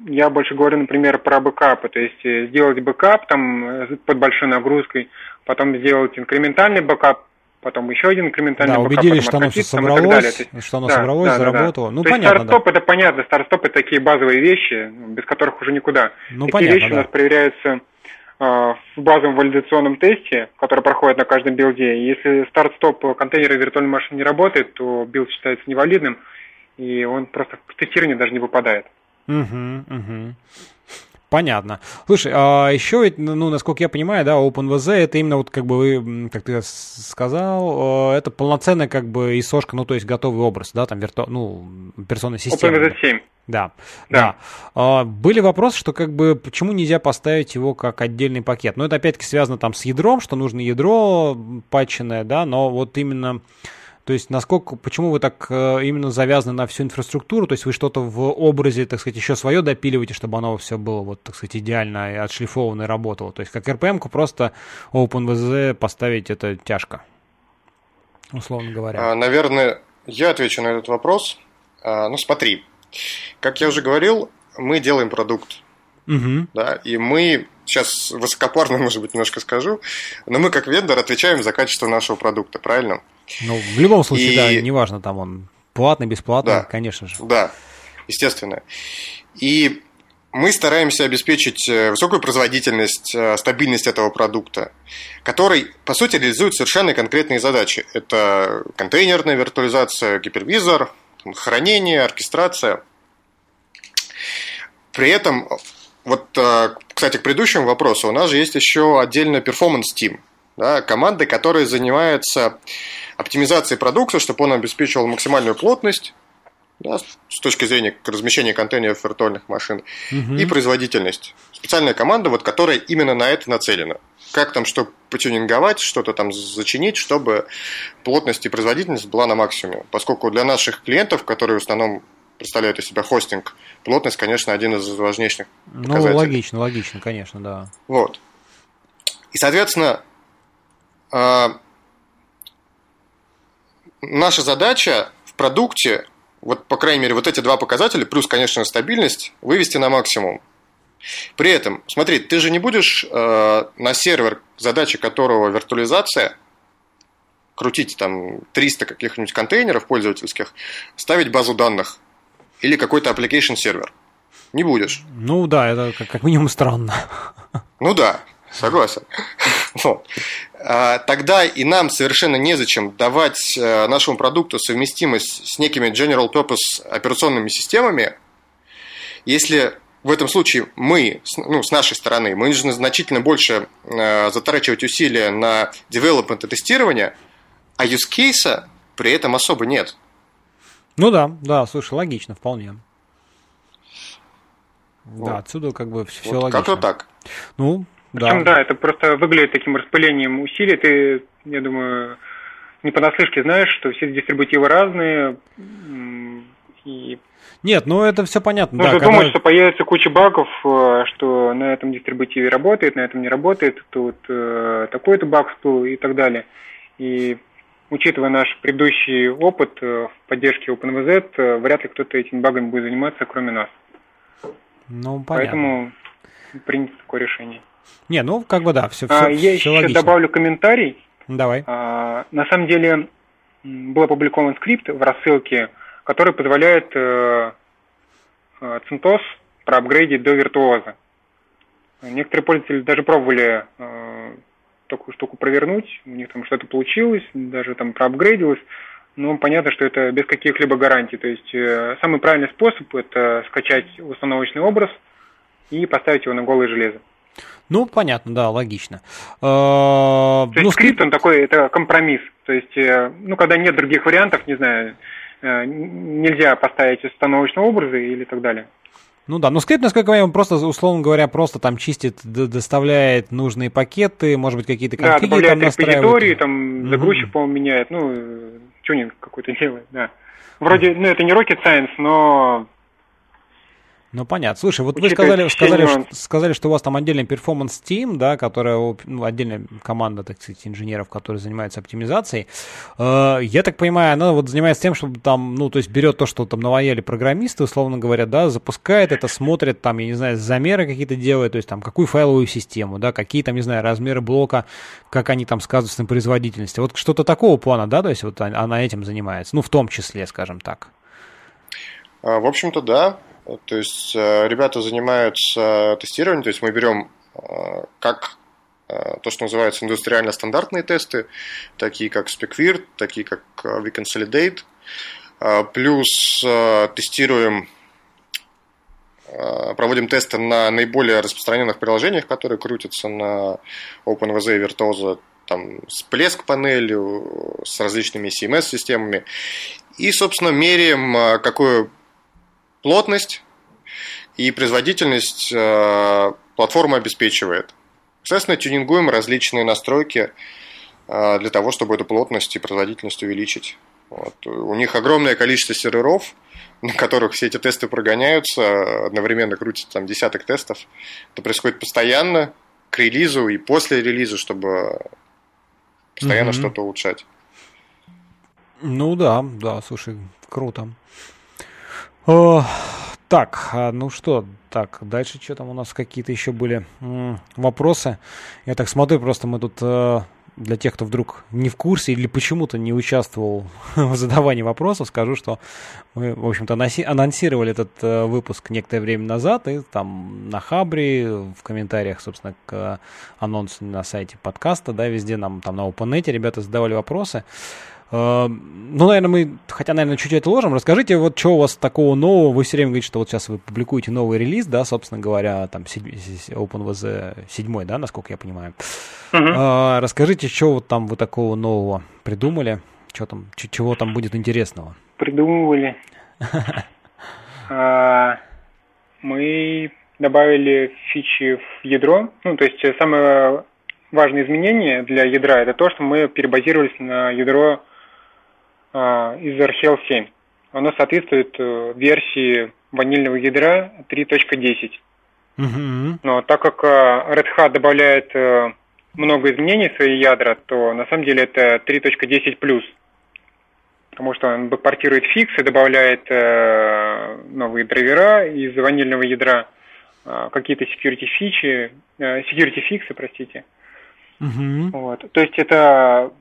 Я больше говорю, например, про бэкапы. То есть э, сделать бэкап там э, под большой нагрузкой, потом сделать инкрементальный бэкап, потом еще один инкрементальный Да, бэкап, убедились, что оно все и так далее. собралось, То есть что оно да, собралось, да, да, да. заработало. Ну, То есть понятно, да. это понятно, старт-стоп это такие базовые вещи, ну, без которых уже никуда. Ну, такие понятно, вещи да. у нас проверяются э, в базовом валидационном тесте, который проходит на каждом билде. И Если старт-стоп контейнера виртуальной машины не работает, то билд считается невалидным, и он просто в тестирование даже не выпадает. Мгм, мгм. Понятно. Слушай, а еще ведь, ну, насколько я понимаю, да, OpenVZ это именно вот как бы вы, как ты сказал, э, это полноценная как бы исошка, ну, то есть готовый образ, да, там, вирту... ну, персонная система. OpenVZ 7. Да, Да. да. А, были вопросы, что как бы почему нельзя поставить его как отдельный пакет. Ну, это опять-таки связано там с ядром, что нужно ядро патченное, да, но вот именно, то есть насколько, почему вы так э, именно завязаны на всю инфраструктуру, то есть вы что-то в образе, так сказать, еще свое допиливаете, чтобы оно все было вот, так сказать, идеально и отшлифовано и работало. То есть как RPM-ку просто OpenVZ поставить это тяжко, условно говоря. А, Наверное, я отвечу на этот вопрос. А, Ну, смотри, как я уже говорил, мы делаем продукт, Мгм. да, и мы, сейчас высокопарно, *laughs* может быть, немножко скажу, но мы как вендор отвечаем за качество нашего продукта, правильно? Ну, в любом случае, И- да, неважно, там он платный, бесплатный, Да. конечно же. Да, естественно. И мы стараемся обеспечить э, высокую производительность, э, стабильность этого продукта, который, по сути, реализует совершенно конкретные задачи. Это контейнерная виртуализация, гипервизор, хранение, оркестрация. При этом, вот, э, кстати, к предыдущему вопросу, у нас же есть еще отдельно performance team, да, команды, которые занимаются оптимизацией продукта, чтобы он обеспечивал максимальную плотность, да, с точки зрения размещения контейнеров виртуальных машин, Мгм. и производительность. Специальная команда, вот, которая именно на это нацелена. Как там что потюнинговать, что-то там зачинить, чтобы плотность и производительность была на максимуме. Поскольку для наших клиентов, которые в основном представляют из себя хостинг, плотность, конечно, один из важнейших Ну, показателей. логично, логично, конечно, да. Вот. И, соответственно, а, наша задача в продукте, вот, по крайней мере, вот эти два показателя, плюс, конечно, стабильность, вывести на максимум. При этом, смотри, ты же не будешь э, на сервер, задача которого виртуализация, крутить там 300 каких-нибудь контейнеров пользовательских, ставить базу данных или какой-то application сервер. Не будешь. Ну да, это как, как минимум странно. Ну да, согласен. *laughs* Вот. А, Тогда и нам совершенно незачем давать э, нашему продукту совместимость с некими general purpose операционными системами, если в этом случае мы, ну, с нашей стороны, мы нужно значительно больше э, затрачивать усилия на development и тестирование, а use case при этом особо нет. Ну да, да, слушай, логично, вполне. Вот. Да, отсюда как бы все Вот логично. Как-то так. Ну, Причем, да. да, это просто выглядит таким распылением усилий. Ты, я думаю, не понаслышке знаешь, что все дистрибутивы разные, и Нет, ну это все понятно. нужно да, думать, что появится куча багов, э, что на этом дистрибутиве работает, на этом не работает, тут э, такой-то баг всплыл и так далее. И учитывая наш предыдущий опыт э, в поддержке OpenVZ, э, вряд ли кто-то этими багами будет заниматься, кроме нас. Ну, понятно. Поэтому принято такое решение. Не, ну, как бы да, все, все, а, Я все еще логично. добавлю комментарий. Давай. А, на самом деле, был опубликован скрипт в рассылке, который позволяет э, э, CentOS проапгрейдить до виртуоза. Некоторые пользователи даже пробовали э, такую штуку провернуть, у них там что-то получилось, даже там проапгрейдилось, но понятно, что это без каких-либо гарантий. То есть э, самый правильный способ это скачать установочный образ и поставить его на голое железо. Ну, понятно, да, логично. Э, То есть ну, скрипт, он такой, это компромисс. То есть, э, ну, когда нет других вариантов, не знаю, э, нельзя поставить установочные образы или так далее. Ну да, но скрипт, насколько я понимаю, просто, условно говоря, просто там чистит, доставляет нужные пакеты, может быть, какие-то конфиги да, добавляет там настраивает. там загрузчик, угу. по-моему, меняет, ну, тюнинг какой-то *laughs* делает, да. Вроде, ну, это не rocket science, но ну, понятно. Слушай, вот вы сказали, сказали, что, сказали, что у вас там отдельный перформанс Team, да, которая, ну, отдельная команда, так сказать, инженеров, которые занимаются оптимизацией. Э, я так понимаю, она вот занимается тем, чтобы там, ну, то есть берет то, что там наваяли программисты, условно говоря, да, запускает это, смотрит там, я не знаю, замеры какие-то делает, то есть там какую файловую систему, да, какие там, не знаю, размеры блока, как они там сказываются на производительности. Вот что-то такого плана, да, то есть вот она этим занимается, ну, в том числе, скажем так. А, в общем-то, да. То есть э, ребята занимаются тестированием, то есть мы берем э, как э, то, что называется индустриально стандартные тесты, такие как SpecVirt, такие как VConsolidate, плюс тестируем, проводим тесты на наиболее распространенных приложениях, которые крутятся на OpenVZ и Virtuoso, там, с плеск-панелью, с различными CMS-системами. И, собственно, меряем, какую плотность и производительность э, платформа обеспечивает. Соответственно, тюнингуем различные настройки э, для того, чтобы эту плотность и производительность увеличить. Вот. У них огромное количество серверов, *laughs* на которых все эти тесты прогоняются, одновременно крутится там десяток тестов. Это происходит постоянно, к релизу и после релиза, чтобы постоянно mm-hmm. что-то улучшать. Ну да, да, слушай, круто. О, так, а, ну что, так, дальше что там у нас какие-то еще были м- вопросы. Я так смотрю, просто мы тут э, для тех, кто вдруг не в курсе или почему-то не участвовал *laughs* в задавании вопросов, скажу, что мы, в общем-то, анонсировали этот э, выпуск некоторое время назад, и там на Хабре, в комментариях, собственно, к анонсу на сайте подкаста, да, везде нам там на OpenNet ребята задавали вопросы. Э, ну, наверное, мы, хотя, наверное, чуть чуть это ложим. Расскажите, вот что у вас такого нового? Вы все время говорите, что вот сейчас вы публикуете новый релиз, да, собственно говоря, там OpenVZ 7, да, насколько я понимаю. Uh-huh. Расскажите, что вот там вы такого нового придумали? Что там, чего там будет интересного? Придумывали. *laughs* А, мы добавили фичи в ядро. Ну, то есть самое важное изменение для ядра это то, что мы перебазировались на ядро из RHEL 7. Оно соответствует э, версии ванильного ядра 3.10. Mm-hmm. Но так как э, Red Hat добавляет э, много изменений в свои ядра, то на самом деле это 3.10+. Потому что он портирует фиксы, добавляет новые драйвера из ванильного ядра, какие-то security фичи, security фиксы, простите. Угу. Вот. То есть это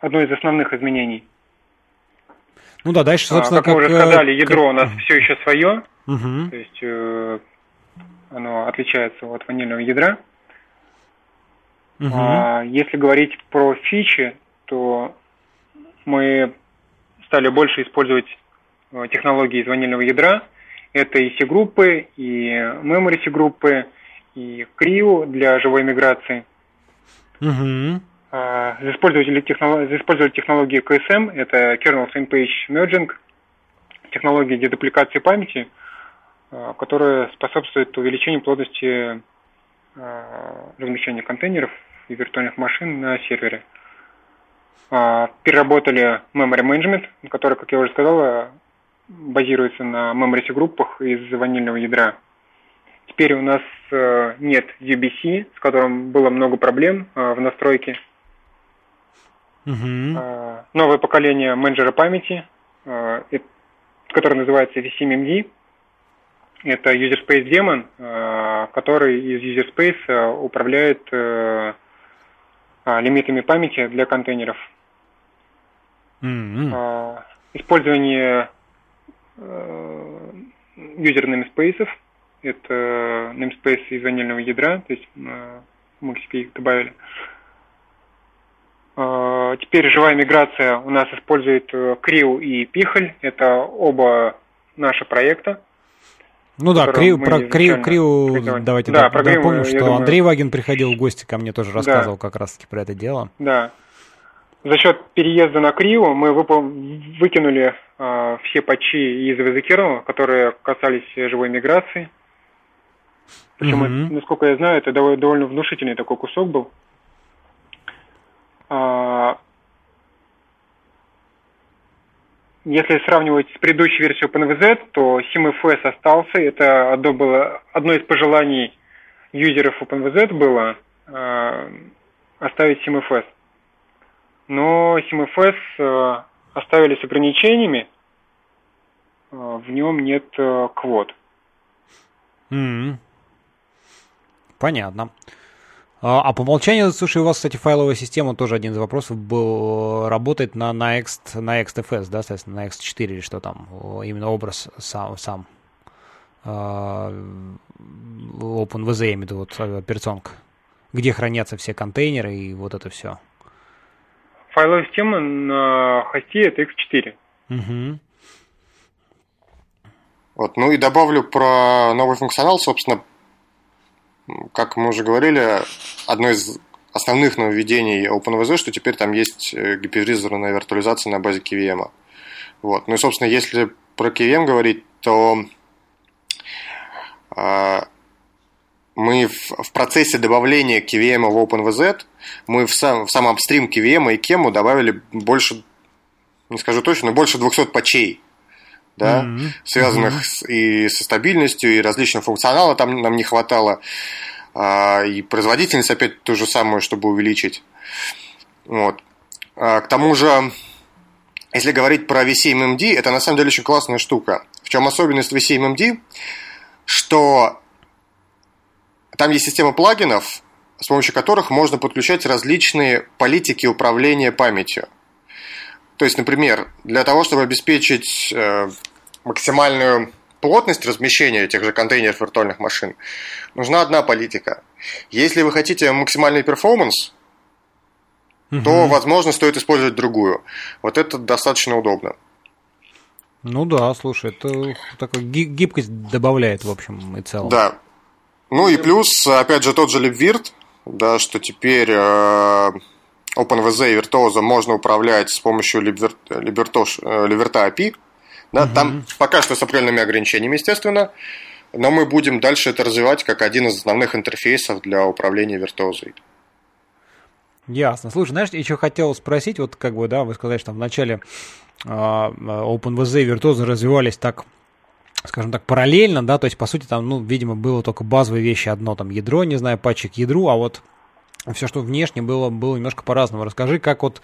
одно из основных изменений. Ну да, дальше, собственно, а, как, как мы уже сказали, ядро как... у нас все еще свое, угу. то есть э, оно отличается от ванильного ядра. Угу. А, если говорить про фичи, то мы стали больше использовать э, технологии из ванильного ядра. Это и C-группы, и memory C-группы, и CRIO для живой миграции. Угу. Использовали, технолог... использовали технологии QSM, это Kernel Same Page Merging, технология дедупликации памяти, а, которая способствует увеличению плотности а, размещения контейнеров и виртуальных машин на сервере. А, переработали Memory Management, который, как я уже сказал, базируется на memory группах из ванильного ядра. Теперь у нас э, нет UBC, с которым было много проблем в настройке Угу. Новое поколение менеджера памяти, который называется VCMMD. Это User Space Daemon, который из User Space управляет лимитами памяти для контейнеров. Mm-hmm. Использование юзер namespace. Это namespace из ванильного ядра, то есть мы их добавили. Теперь живая миграция у нас использует Криу и Пихоль. Это оба наши проекта. Ну да, Криу, про Криу, Криу давайте да, про напомним, что думаю... Андрей Вагин приходил в гости ко мне, тоже рассказывал да. как раз-таки про это дело. Да. За счет переезда на Криу мы выкинули э, все патчи из Визекерова, которые касались живой миграции. Причем, mm-hmm. насколько я знаю, это довольно внушительный такой кусок был. А, если сравнивать с предыдущей версией OpenVZ, то SimFS остался. Это одно, было, одно из пожеланий юзеров OpenVZ было э, оставить SimFS. Но SimFS э, оставили с ограничениями. В нем нет квот. Mm-hmm. Понятно. А, а по умолчанию, слушай, у вас, кстати, файловая система, тоже один из вопросов был, работает на, на, Next, на XFS, да, соответственно, на X4 или что там, именно образ сам, сам OpenVZ, я имею в виду, вот операционка, где хранятся все контейнеры и вот это все. Файловая система на хосте это X4. Угу. Вот, ну и добавлю про новый функционал, собственно, как мы уже говорили, одно из основных нововведений OpenVZ, что теперь там есть э, гипервизорная виртуализация на базе KVM. Вот. Ну и, собственно, если про KVM говорить, то э, мы в, в процессе добавления KVM в OpenVZ, мы в сам, в сам апстрим KVM и KEM добавили больше, не скажу точно, но больше 200 патчей да, mm-hmm. связанных mm-hmm. С, и со стабильностью, и различного функционала там нам не хватало, а, и производительность опять ту же самую, чтобы увеличить. Вот. А, к тому же, если говорить про VCMMD, это на самом деле очень классная штука. В чем особенность VCMMD? Что там есть система плагинов, с помощью которых можно подключать различные политики управления памятью. То есть, например, для того, чтобы обеспечить э, максимальную плотность размещения этих же контейнеров виртуальных машин, нужна одна политика. Если вы хотите максимальный перформанс, угу. то, возможно, стоит использовать другую. Вот это достаточно удобно. Ну да, слушай, это такая гибкость добавляет, в общем, и целом. Да. Ну и плюс, опять же, тот же LibVirt, да, что теперь э, OpenVZ и Virtuoso можно управлять с помощью Liberta, Liberta API. Да, угу. Там пока что с определенными ограничениями, естественно, но мы будем дальше это развивать как один из основных интерфейсов для управления виртуозой. Ясно. Слушай, знаешь, еще хотел спросить, вот как бы, да, вы сказали, что в начале э, OpenVZ и Virtuoso развивались так, скажем так, параллельно, да, то есть, по сути, там, ну, видимо, было только базовые вещи одно, там, ядро, не знаю, патчик ядру, а вот все, что внешне было, было немножко по-разному. Расскажи, как вот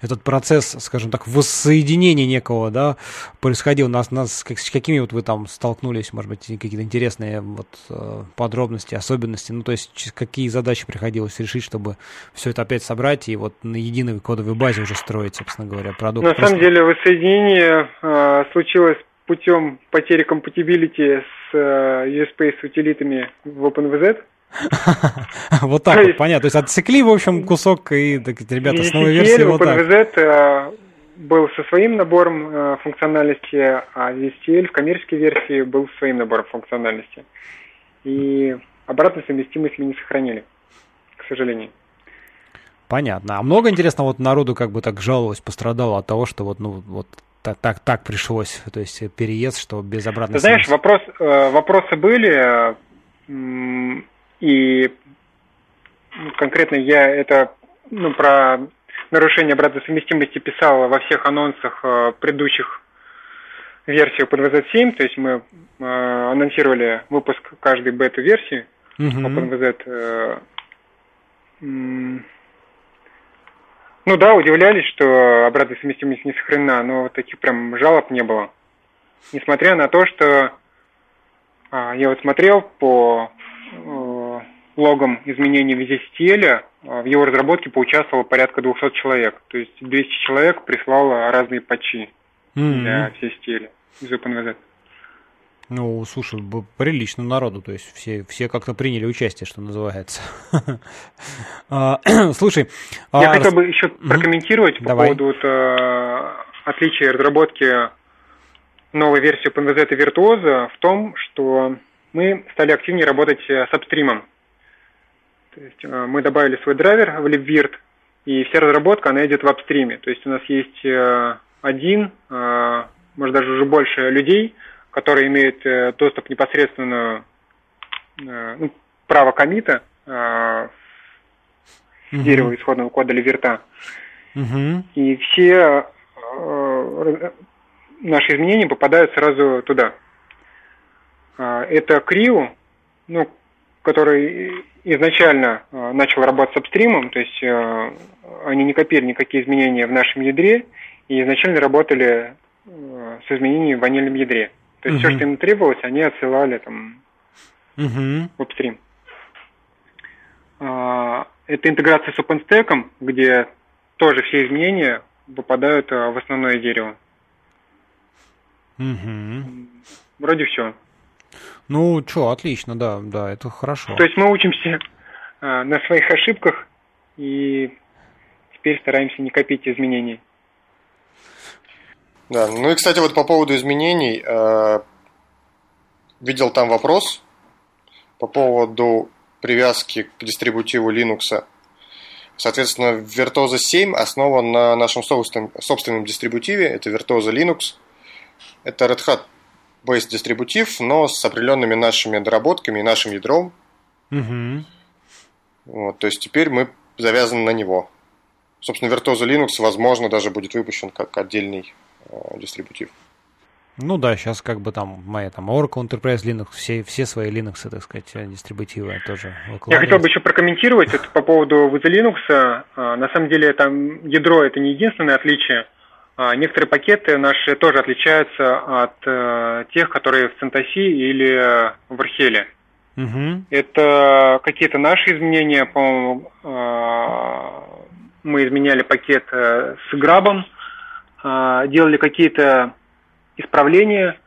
этот процесс, скажем так, воссоединения некого, да, происходил. Нас, нас, как, с какими вот вы там столкнулись, может быть, какие-то интересные вот э, подробности, особенности, ну, то есть, какие задачи приходилось решить, чтобы все это опять собрать и вот на единой кодовой базе уже строить, собственно говоря, продукт. На Просто... самом деле, воссоединение э, случилось путем потери компатибилити с э, USpace утилитами в OpenVZ. *laughs* Вот так вот, понятно. То есть отсекли, в общем, кусок, и ребята, с новой версией вот так. Э, был со своим набором э, функциональности, а VSTL в коммерческой версии был своим набором функциональности. И обратную совместимость мы не сохранили, к сожалению. Понятно. А много, интересно, вот народу как бы так жаловалось, пострадало от того, что вот, ну, вот так, так, так пришлось, то есть переезд, что без обратной Ты знаешь, вопрос, э, вопросы были, и конкретно я это ну, про нарушение обратной совместимости писал во всех анонсах э, предыдущих версий OpenVZ7, то есть мы э, анонсировали выпуск каждой бета-версии uh-huh. OpenVZ. Э, ну, Ну да, удивлялись, что обратная совместимость не сохранена, но таких прям жалоб не было. Несмотря на то, что а, я вот смотрел по логам изменений в VZSTL, а, в его разработке поучаствовало порядка 200 человек. То есть 200 человек прислало разные патчи mm-hmm. для VZSTL из OpenVZ. Ну, слушай, прилично народу, то есть все, все как-то приняли участие, что называется. *laughs* А, *clears throat* слушай... Я хотел бы еще прокомментировать по поводу отличия разработки новой версии OpenVZ и Virtuoso в том, что мы стали активнее работать э, с апстримом. То есть э, мы добавили свой драйвер в LibVirt, и вся разработка, она идет в апстриме. То есть у нас есть один, может даже уже больше людей, которые имеют э, доступ непосредственно э, ну, право комита э, в дерево исходного кода Ливерта. uh И все наши изменения попадают сразу туда. Это Криу, ну, который изначально начал работать с апстримом, то есть они не копировали никакие изменения в нашем ядре и изначально работали с изменениями в ванильном ядре. То есть угу. все, что им требовалось, они отсылали там угу. в апстрим. А, это интеграция с OpenStack, где тоже все изменения попадают в основное дерево. Угу. Вроде все. Ну, что, отлично, да, да, это хорошо. То есть мы учимся а, на своих ошибках и теперь стараемся не копить изменений. Да, ну и, кстати, вот по поводу изменений, э, видел там вопрос по поводу привязки к дистрибутиву Linux. Соответственно, Virtuoso 7 основан на нашем собственном, собственном дистрибутиве, это Virtuoso Linux. Это Red Hat based дистрибутив, но с определенными нашими доработками и нашим ядром. Угу. Вот, то есть теперь мы завязаны на него. Собственно, Virtuoso Linux, возможно, даже будет выпущен как отдельный Э, дистрибутив. Ну да, сейчас как бы там моя там Oracle Enterprise Linux, все, все свои Linux, так сказать, э, дистрибутивы тоже Я хотел бы еще прокомментировать это по поводу VZ Linux. А, на самом деле там ядро это не единственное отличие. А, некоторые пакеты наши тоже отличаются от э, тех, которые в CentOS или в Археле. Угу. Это какие-то наши изменения, по-моему, а, мы изменяли пакет с грабом, а, делали какие-то исправления.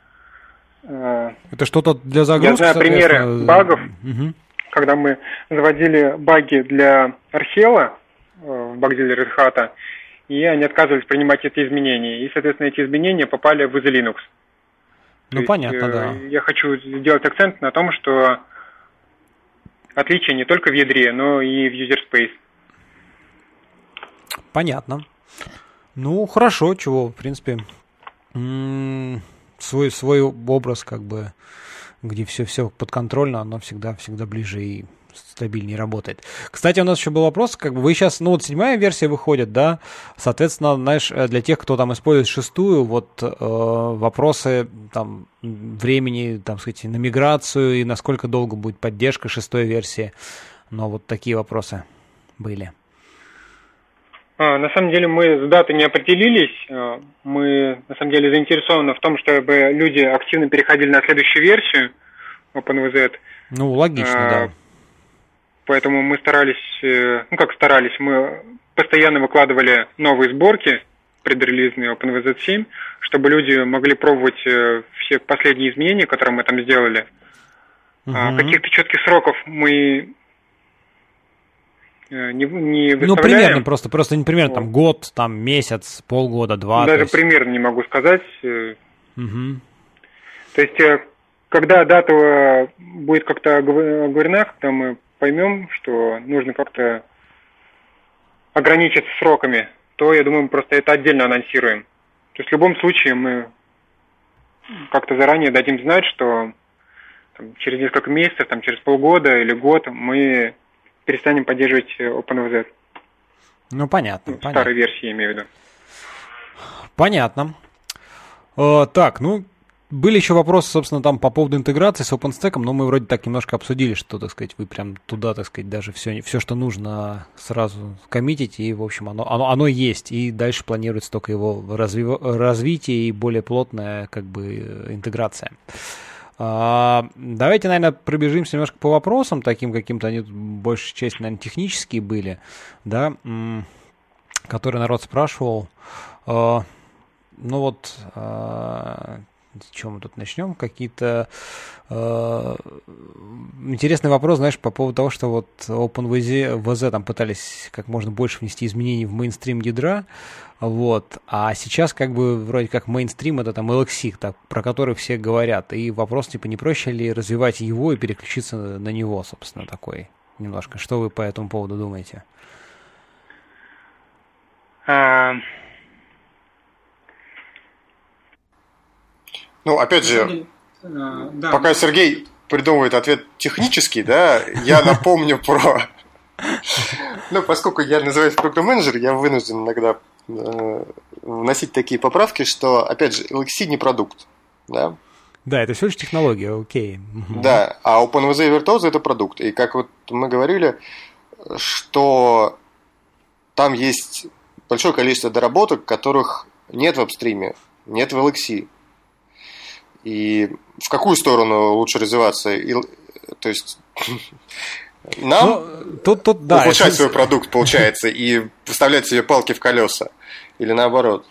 А, Это что-то для загрузки? Я знаю примеры багов, угу. когда мы заводили баги для Архела э, в Red Hat, и они отказывались принимать эти изменения. И, соответственно, эти изменения попали в Linux. Ну, То понятно, есть, да. Я хочу сделать акцент на том, что отличие не только в ядре, но и в user space. Понятно. Ну, хорошо, чего, в принципе, свой, свой образ, как бы, где все, все подконтрольно, оно всегда, всегда ближе и стабильнее работает. Кстати, у нас еще был вопрос, как бы вы сейчас, ну вот седьмая версия выходит, да, соответственно, знаешь, э, для тех, кто там использует шестую, вот э, вопросы там времени, там сказать, на миграцию и насколько долго будет поддержка шестой версии, но вот такие вопросы были. А, на самом деле мы с датой не определились. А, мы на самом деле заинтересованы в том, чтобы люди активно переходили на следующую версию OpenVZ. Ну, логично, а, да. Поэтому мы старались, э, ну как старались, мы постоянно выкладывали новые сборки предрелизные OpenVZ 7, чтобы люди могли пробовать э, все последние изменения, которые мы там сделали. Угу. Каких-то четких сроков мы Э, не, не Ну, примерно просто, просто не примерно, вот. там год, там месяц, полгода, два. Даже есть... примерно не могу сказать. Угу. То есть, когда дата будет как-то оговорена, когда мы поймем, что нужно как-то ограничиться сроками, то, я думаю, мы просто это отдельно анонсируем. То есть, в любом случае, мы как-то заранее дадим знать, что там, через несколько месяцев, там, через полгода или год мы перестанем поддерживать э, OpenVZ. Ну, понятно. Ну, понятно. Старой версии, я имею в виду. Понятно. Э, так, ну, были еще вопросы, собственно, там по поводу интеграции с OpenStack, но мы вроде так немножко обсудили, что, так сказать, вы прям туда, так сказать, даже все, все что нужно, сразу коммитить, и, в общем, оно, оно, оно есть, и дальше планируется только его разви- развитие и более плотная, как бы, интеграция. А, давайте, наверное, пробежимся немножко по вопросам, таким каким-то они большей части, наверное, технические были, да, которые народ спрашивал. А, ну вот, а, с чего мы тут начнем? Какие-то э, интересный вопрос, знаешь, по поводу того, что вот OpenVZ там пытались как можно больше внести изменений в мейнстрим ядра, вот, а сейчас как бы вроде как мейнстрим это там LXC, так, про который все говорят, и вопрос типа не проще ли развивать его и переключиться на него, собственно, такой немножко. Что вы по этому поводу думаете? А, Ну, опять же, э, да. пока Сергей придумывает ответ технический, да, я напомню про... *laughs* Ну, поскольку я называюсь программ-менеджер, я вынужден иногда э, вносить такие поправки, что, опять же, LXC не продукт, да? Да, это все лишь технология, окей. Да, а OpenVZ и Virtuoso это продукт. И как вот мы говорили, что там есть большое количество доработок, которых нет в апстриме, нет в LXC. И в какую сторону лучше развиваться? И, то есть *laughs* нам ну, тут, тут, да, улучшать это... свой продукт, получается, и выставлять себе палки в колеса. Или наоборот.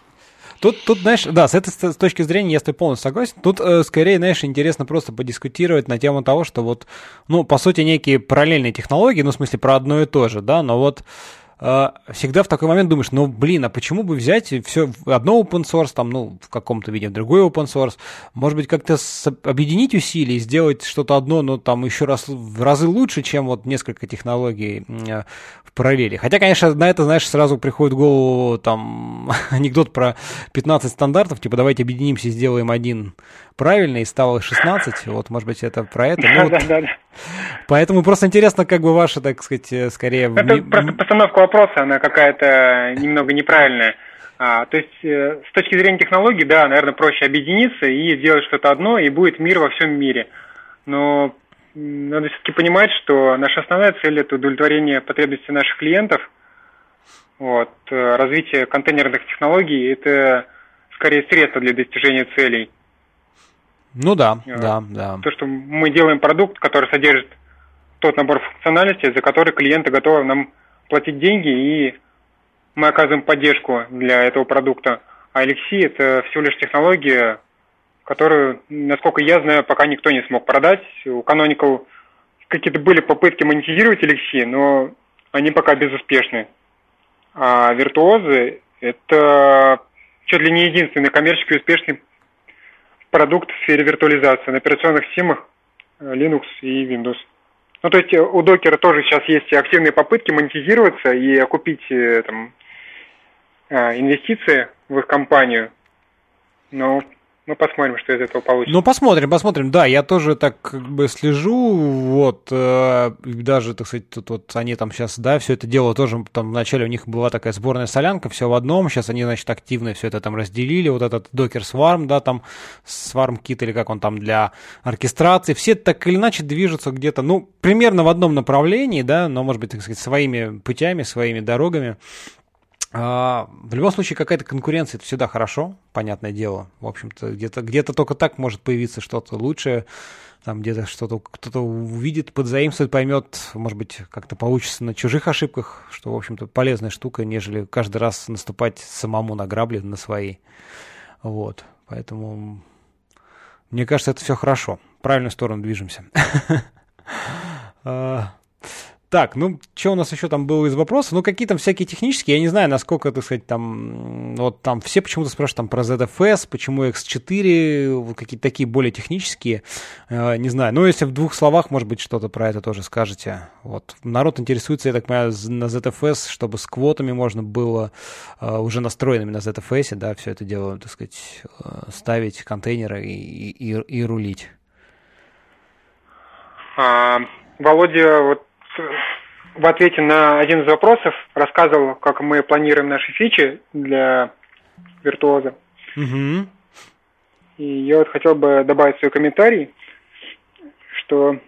Тут, тут, знаешь, да, с этой с точки зрения я с тобой полностью согласен. Тут, э, скорее, знаешь, интересно просто подискутировать на тему того, что вот, ну, по сути, некие параллельные технологии, ну, в смысле, про одно и то же, да, но вот всегда в такой момент думаешь, ну, блин, а почему бы взять все одно open source, там, ну, в каком-то виде другой open source, может быть, как-то объединить усилия и сделать что-то одно, но там еще раз в разы лучше, чем вот несколько технологий а, в параллели. Хотя, конечно, на это, знаешь, сразу приходит в голову там *laughs* анекдот про 15 стандартов, типа, давайте объединимся и сделаем один правильный, и стало 16, вот, может быть, это про это. Ну, вот, да, да. Поэтому просто интересно, как бы ваша, так сказать, э, скорее... Это просто постановка вопроса, она какая-то немного неправильная. А, то есть, э, с точки зрения технологий, да, наверное, проще объединиться и сделать что-то одно, и будет мир во всем мире. Но надо все-таки понимать, что наша основная цель – это удовлетворение потребностей наших клиентов. Вот. Э, развитие контейнерных технологий – это скорее средство для достижения целей. Ну да, э, да, да. То, что мы делаем продукт, который содержит тот набор функциональностей, за который клиенты готовы нам платить деньги, и мы оказываем поддержку для этого продукта. А Alexi – это всего лишь технология, которую, насколько я знаю, пока никто не смог продать. У Canonical какие-то были попытки монетизировать Alexi, но они пока безуспешны. А виртуозы – это чуть ли не единственный коммерчески успешный продукт в сфере виртуализации на операционных системах э, Linux и Windows. Ну, то есть э, у докера тоже сейчас есть активные попытки монетизироваться и окупить э, там, инвестиции в их компанию. Но ну, посмотрим, что из этого получится. Ну, посмотрим, посмотрим. Да, я тоже так как бы слежу, вот, э, даже, так сказать, тут вот они там сейчас, да, все это дело тоже, там вначале у них была такая сборная солянка, все в одном, сейчас они, значит, активно все это там разделили, вот этот Docker Swarm, да, там, Swarm Kit или как он там для оркестрации, все так или иначе движутся где-то, ну, примерно в одном направлении, да, но, может быть, так сказать, своими путями, своими дорогами. А, в любом случае, какая-то конкуренция это всегда хорошо, понятное дело. В общем-то, где-то где только так может появиться что-то лучшее, там где-то что-то кто-то увидит, подзаимствует, поймет, может быть, как-то получится на чужих ошибках, что, в общем-то, полезная штука, нежели каждый раз наступать самому на грабли, на свои. Вот, поэтому мне кажется, это все хорошо. В правильную сторону движемся. *laughs* Так, ну, что у нас еще там было из вопросов? Ну, какие там всякие технические, я не знаю, насколько, так сказать, там, вот там все почему-то спрашивают там про ZFS, почему X4, вот какие-то такие более технические, э, не знаю. Ну, если в двух словах, может быть, что-то про это тоже скажете. Вот, народ интересуется, я так понимаю, на ZFS, чтобы с квотами можно было э, уже настроенными на ZFS, да, все это дело, так сказать, э, ставить контейнеры и, и, и рулить. А, Володя, вот в ответе на один из вопросов рассказывал, как мы планируем наши фичи для виртуоза. Угу. И я вот хотел бы добавить свой комментарий, что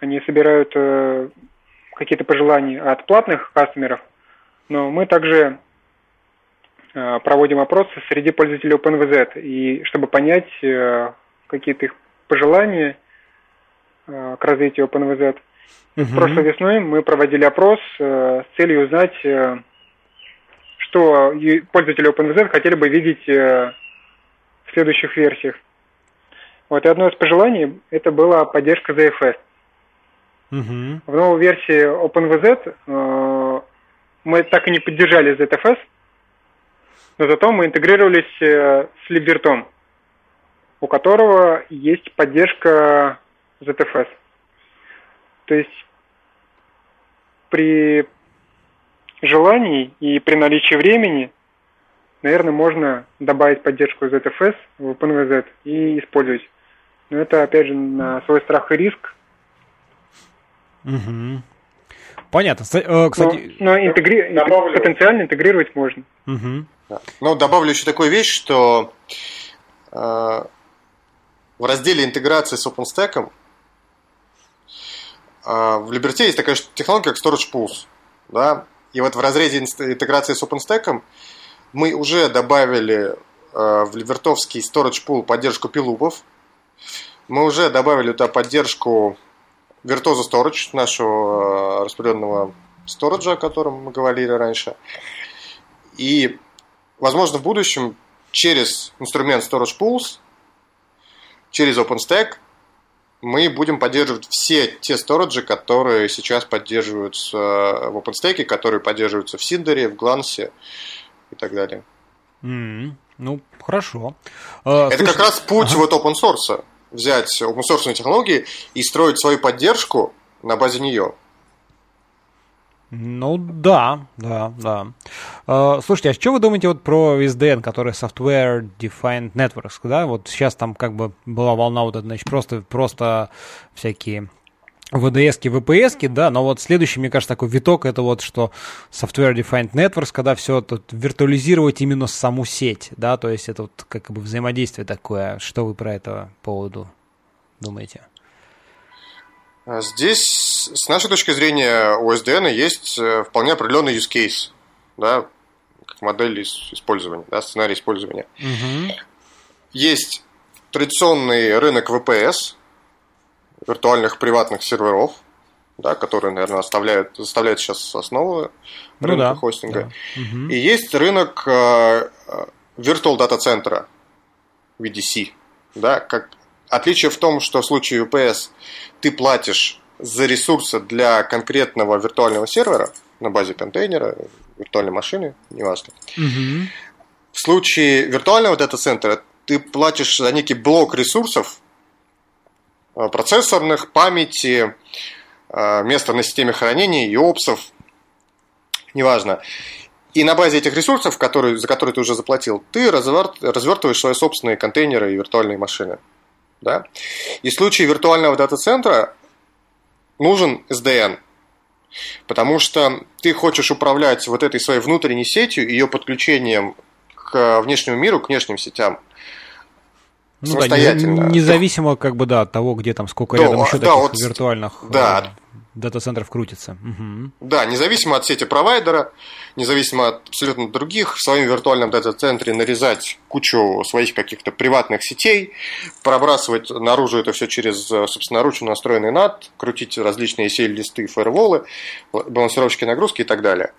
они собирают э, какие-то пожелания от платных кастомеров, но мы также э, проводим опросы среди пользователей OpenVZ, и чтобы понять э, какие-то их пожелания э, к развитию OpenVZ. Uh-huh. Прошлой весной мы проводили опрос э, с целью узнать, э, что пользователи OpenVZ хотели бы видеть э, в следующих версиях. Вот и одно из пожеланий это была поддержка ZFS. Угу. В новой версии OpenVZ э, мы так и не поддержали ZFS, но зато мы интегрировались э, с LibVirt, у которого есть поддержка ZFS. То есть при желании и при наличии времени, наверное, можно добавить поддержку ZFS в OpenVZ и использовать. Но это, опять же, на свой страх и риск. Угу. Понятно. Э, кстати, но, но интегри... добавлю... потенциально интегрировать можно. Угу. Да. Ну, добавлю еще такую вещь, что э, в разделе интеграции с OpenStack в Liberty есть такая технология, как Storage Pools. Да? И вот в разрезе интеграции с OpenStack мы уже добавили э, в либертовский Storage Pool поддержку пилупов. Мы уже добавили туда поддержку Virtuoso Storage, нашего э, распределенного сториджа, о котором мы говорили раньше. И, возможно, в будущем через инструмент Storage Pools, через OpenStack мы будем поддерживать все те сториджи, которые сейчас поддерживаются в OpenStack, которые поддерживаются в Cinder, в Glance и так далее. Mm-hmm. Ну, хорошо. Uh, Это слушай... как раз путь ага. вот open source. Взять open source технологии и строить свою поддержку на базе нее. Ну да, да, да. Uh, слушайте, а что вы думаете вот про SDN, который Software Defined Networks, да? Вот сейчас там как бы была волна вот эта, значит, просто, просто всякие VDS-ки, VPS-ки, да, но вот следующий, мне кажется, такой виток, это вот что Software Defined Networks, когда все тут виртуализировать именно саму сеть, да, то есть это вот как бы взаимодействие такое. Что вы про это поводу думаете? А здесь, с нашей точки зрения, у SDN есть э, вполне определенный use case, да, как модель использования, да, сценарий использования. Угу. Есть традиционный рынок VPS, виртуальных приватных серверов, да, которые, наверное, оставляют, заставляют сейчас основы ну, рынка да, хостинга. Да. Угу. И есть рынок э, Virtual Data Center, VDC. Да, как, отличие в том, что в случае VPS ты платишь за ресурсы для конкретного виртуального сервера на базе контейнера, виртуальной машины, неважно. Угу. В случае виртуального дата-центра ты платишь за некий блок ресурсов, э, процессорных, памяти, э, места на системе хранения, ИОПСов, неважно. И на базе этих ресурсов, которые, за которые ты уже заплатил, ты развертываешь свои собственные контейнеры и виртуальные машины. Да? И в случае виртуального дата-центра нужен SDN, потому что ты хочешь управлять вот этой своей внутренней сетью, ее подключением к внешнему миру, к внешним сетям. Ну, самостоятельно. Да, независимо как бы да, от того, где там сколько да, рядом еще да, таких вот, виртуальных да, э, дата-центров крутится. Угу. Да, независимо от сети провайдера, независимо от абсолютно других, в своем виртуальном дата-центре нарезать кучу своих каких-то приватных сетей, пробрасывать наружу это все через собственноручно настроенный NAT, крутить различные сеть-листы, фаерволы, балансировщики нагрузки и так далее.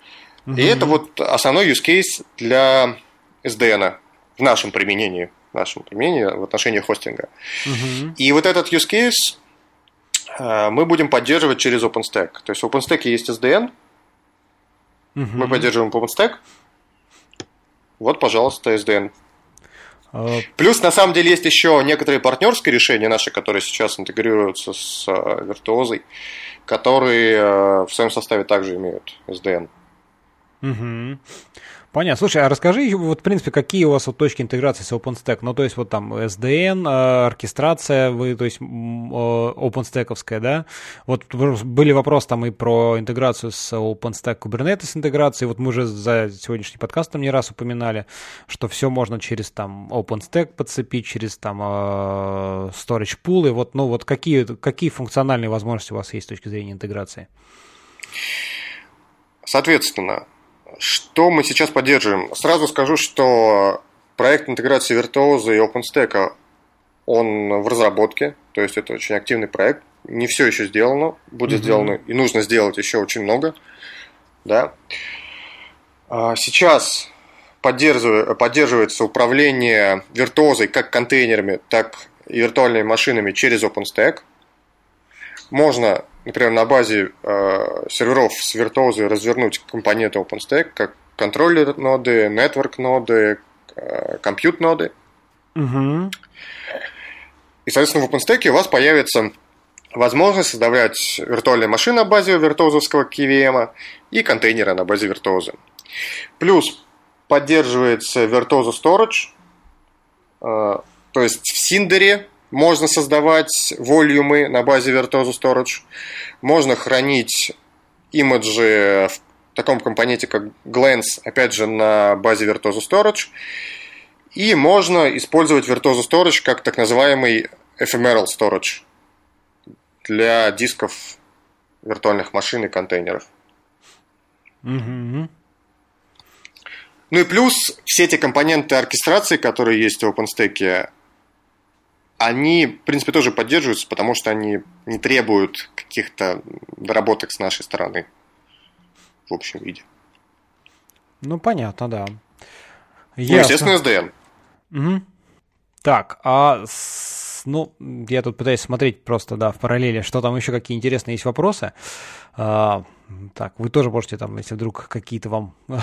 Угу. И это вот основной use case для SDN в нашем применении, в нашем применении в отношении хостинга. Угу. И вот этот use case Э, мы будем поддерживать через OpenStack. То есть в OpenStack есть SDN, угу. мы поддерживаем OpenStack. Вот, пожалуйста, SDN. А, Плюс, на самом деле, есть еще некоторые партнерские решения наши, которые сейчас интегрируются с виртуозой, которые э, в своем составе также имеют SDN. Угу. Понятно. Слушай, а расскажи, вот, в принципе, какие у вас вот точки интеграции с OpenStack? Ну, то есть, вот там SDN, э, оркестрация, вы, то есть, OpenStack, да? Вот были вопросы там и про интеграцию с OpenStack Kubernetes интеграцией. Вот мы уже за сегодняшний подкаст там не раз упоминали, что все можно через там OpenStack подцепить, через там э, storage pool. И вот, ну, вот какие, какие функциональные возможности у вас есть с точки зрения интеграции? Соответственно, что мы сейчас поддерживаем? Сразу скажу, что проект интеграции Virtuoso и OpenStack, он в разработке, то есть это очень активный проект. Не все еще сделано, будет mm-hmm. сделано и нужно сделать еще очень много. Да. А сейчас поддерживается управление виртуозой как контейнерами, так и виртуальными машинами через OpenStack. Можно например, на базе э, серверов с виртуозой развернуть компоненты OpenStack, как контроллер ноды, network ноды, э, compute ноды. Угу. И, соответственно, в OpenStack у вас появится возможность создавать виртуальные машины на базе виртуозовского KVM и контейнеры на базе виртуозы. Плюс поддерживается Virtuoso Storage, э, то есть в Синдере можно создавать волюмы на базе Virtuoso Storage. Можно хранить имиджи в таком компоненте, как Glance, опять же, на базе Virtuoso Storage. И можно использовать Virtuoso Storage как так называемый ephemeral storage для дисков виртуальных машин и контейнеров. Mm-hmm. Ну и плюс все эти компоненты оркестрации, которые есть в OpenStack, они, в принципе, тоже поддерживаются, потому что они не требуют каких-то доработок с нашей стороны в общем виде. Ну, понятно, да. Ну, естественно, SDN. Угу. Так, а с, ну, я тут пытаюсь смотреть просто, да, в параллели, что там еще какие интересные есть вопросы. А, так, вы тоже можете там, если вдруг какие-то вам *laughs*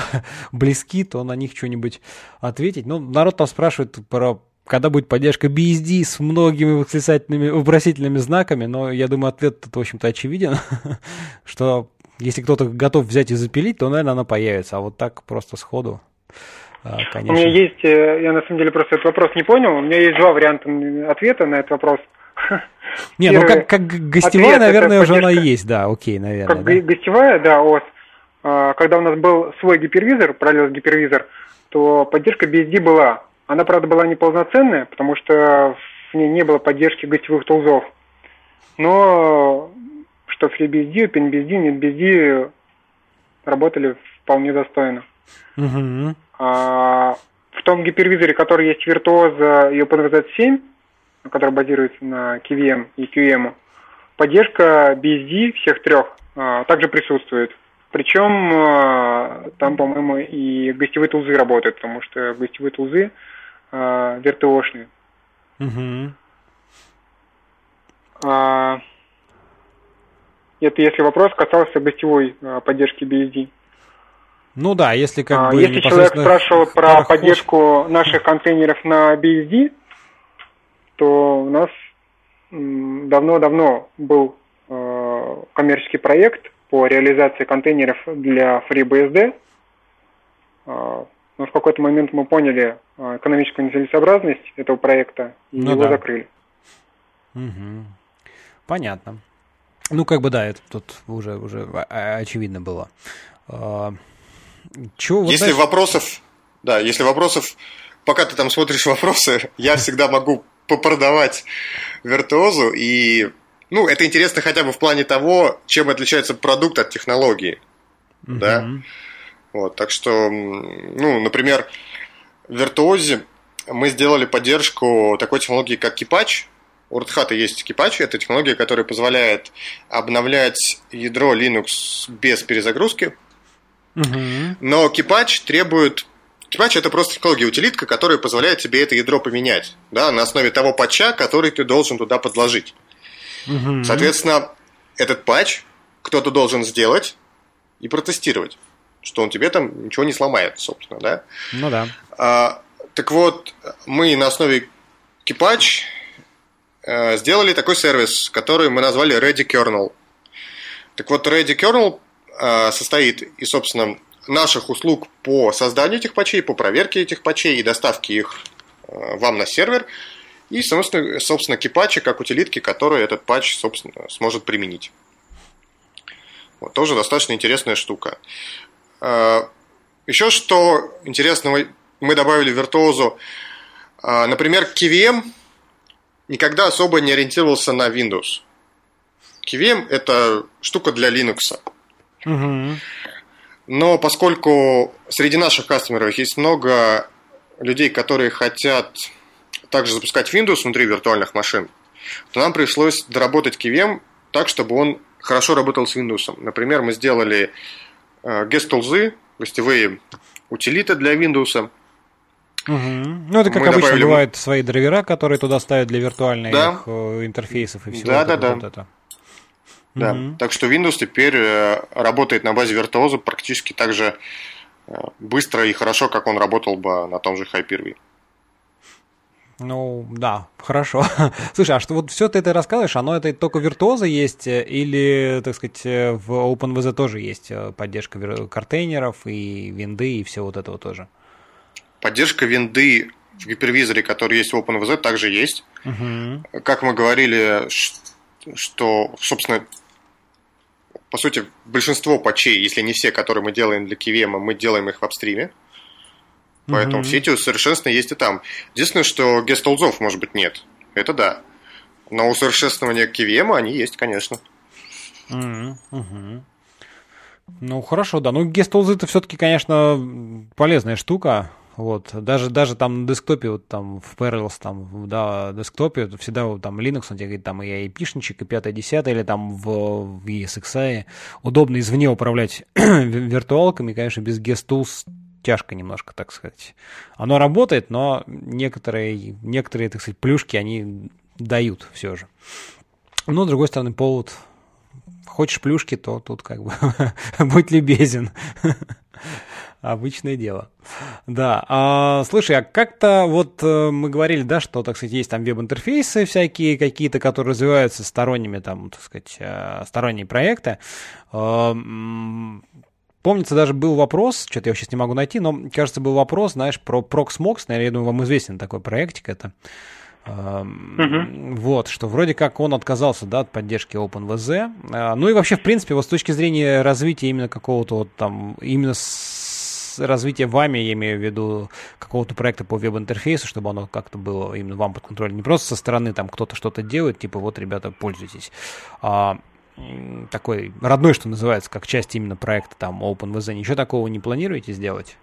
близки, то на них что-нибудь ответить. Ну, народ там спрашивает про когда будет поддержка BSD с многими восклицательными, вопросительными знаками, но я думаю, ответ тут, в общем-то, очевиден, *laughs* что если кто-то готов взять и запилить, то, наверное, она появится, а вот так просто сходу, конечно. У меня есть, э, я на самом деле просто этот вопрос не понял, у меня есть два варианта ответа на этот вопрос. *laughs* Не, ну как, как гостевая, наверное, уже она есть, да, окей, наверное. Как да? гостевая, да, ОС. А, когда у нас был свой гипервизор, параллельный гипервизор, то поддержка BSD была. Она, правда, была неполноценная, потому что в ней не было поддержки гостевых тулзов. Но что FreeBSD, OpenBSD, NetBSD работали вполне достойно. Угу. А, в том гипервизоре, который есть Virtuoso и OpenVZ7, который базируется на KVM и QM, поддержка BSD всех трех а, также присутствует. Причем а, там, по-моему, и гостевые тулзы работают, потому что гостевые тулзы э, вертошные. Угу. А, это если вопрос касался гостевой а, поддержки BSD. Ну да, если как а, бы... Если человек спрашивал про поддержку наших контейнеров на BSD, то у нас давно-давно был э, коммерческий проект по реализации контейнеров для FreeBSD. Э, но в какой-то момент мы поняли а, экономическую нецелесообразность этого проекта и ну, его да. закрыли. Угу. Понятно. Ну, как бы да, это тут уже, уже очевидно было. А, чего, вот если дальше... вопросов, да, если вопросов, пока ты там смотришь *laughs* вопросы, я всегда могу попродавать виртуозу, и, ну, это интересно хотя бы в плане того, чем отличается продукт от технологии, да, вот, так что, ну, например, в Virtuosi мы сделали поддержку такой технологии, как Кипач. У Red Hat есть Кипач, это технология, которая позволяет обновлять ядро Linux без перезагрузки. Угу. Но Кипач требует Кипач это просто технология утилитка, которая позволяет тебе это ядро поменять, да, на основе того патча, который ты должен туда подложить. Угу. Соответственно, этот патч кто-то должен сделать и протестировать что он тебе там ничего не сломает, собственно, да? Ну да. А, так вот, мы на основе Kipatch э, сделали такой сервис, который мы назвали Ready Kernel. Так вот, Ready Kernel э, состоит из, собственно, наших услуг по созданию этих патчей, по проверке этих патчей и доставке их э, вам на сервер. И, собственно, собственно кипатчи, как утилитки, которые этот патч, собственно, сможет применить. Вот, тоже достаточно интересная штука. Э, еще что интересного мы добавили в Virtuoso. Э, например, KVM никогда особо не ориентировался на Windows. KVM – это штука для Linux. Угу. Но поскольку среди наших кастомеров есть много людей, которые хотят также запускать Windows внутри виртуальных машин, то нам пришлось доработать KVM так, чтобы он хорошо работал с Windows. Например, мы сделали э, гестулзы, гостевые утилиты для Windows. Угу. Ну, это как мы обычно добавили... бывают свои драйвера, которые туда ставят для виртуальных да. Э, интерфейсов и всего да, да, да. Вот это. Да. Угу. Так что Windows теперь э, работает на базе Virtuoso практически так же быстро и хорошо, как он работал бы на том же Hyper-V. Ну, да, хорошо. *laughs* Слушай, а что вот все ты это рассказываешь, оно это только виртуоза есть э, или, так сказать, в OpenVZ тоже есть поддержка контейнеров и винды и все вот этого тоже? Поддержка винды в гипервизоре, который есть в OpenVZ, также есть. Угу. Как мы говорили, что, собственно, по сути, большинство патчей, если не все, которые мы делаем для KVM, мы делаем их в апстриме. Поэтому mm-hmm. все эти усовершенствования есть и там. Единственное, что гестолзов, может быть, нет. Это да. Но усовершенствования KVM они есть, конечно. Mm-hmm. Ну, хорошо, да. Ну, гестолзы это все-таки, конечно, полезная штука. Вот, даже, даже там на десктопе, вот там в Parallels, там, да, десктопе, всегда вот, там Linux, он тебе говорит, там и айпишничек, и 5 10 или там в, в ESXi. Удобно извне управлять *clears throat* виртуалками, конечно, без GuestTools тяжко немножко, так сказать. Оно работает, но некоторые, некоторые, так сказать, плюшки они дают все же. Но, с другой стороны, повод хочешь плюшки, то тут как бы *laughs* будь любезен. Обычное дело. Да. А, слушай, а как-то вот э, мы говорили, да, что, так сказать, есть там веб-интерфейсы всякие какие-то, которые развиваются сторонними, там, так сказать, э, сторонние проекты. Помнится, даже был вопрос, что-то я сейчас не могу найти, но, кажется, был вопрос, знаешь, про Proxmox, наверное, я думаю, вам известен такой проектик это. Uh-huh. Вот, что вроде как он отказался, да, от поддержки OpenVZ. Ну и вообще, в принципе, вот с точки зрения развития именно какого-то вот там, именно с развития вами, я имею в виду, какого-то проекта по веб-интерфейсу, чтобы оно как-то было именно вам под контролем. Не просто со стороны там кто-то что-то делает, типа вот, ребята, пользуйтесь. А, такой родной, что называется, как часть именно проекта там OpenVZ. Ничего такого не планируете сделать?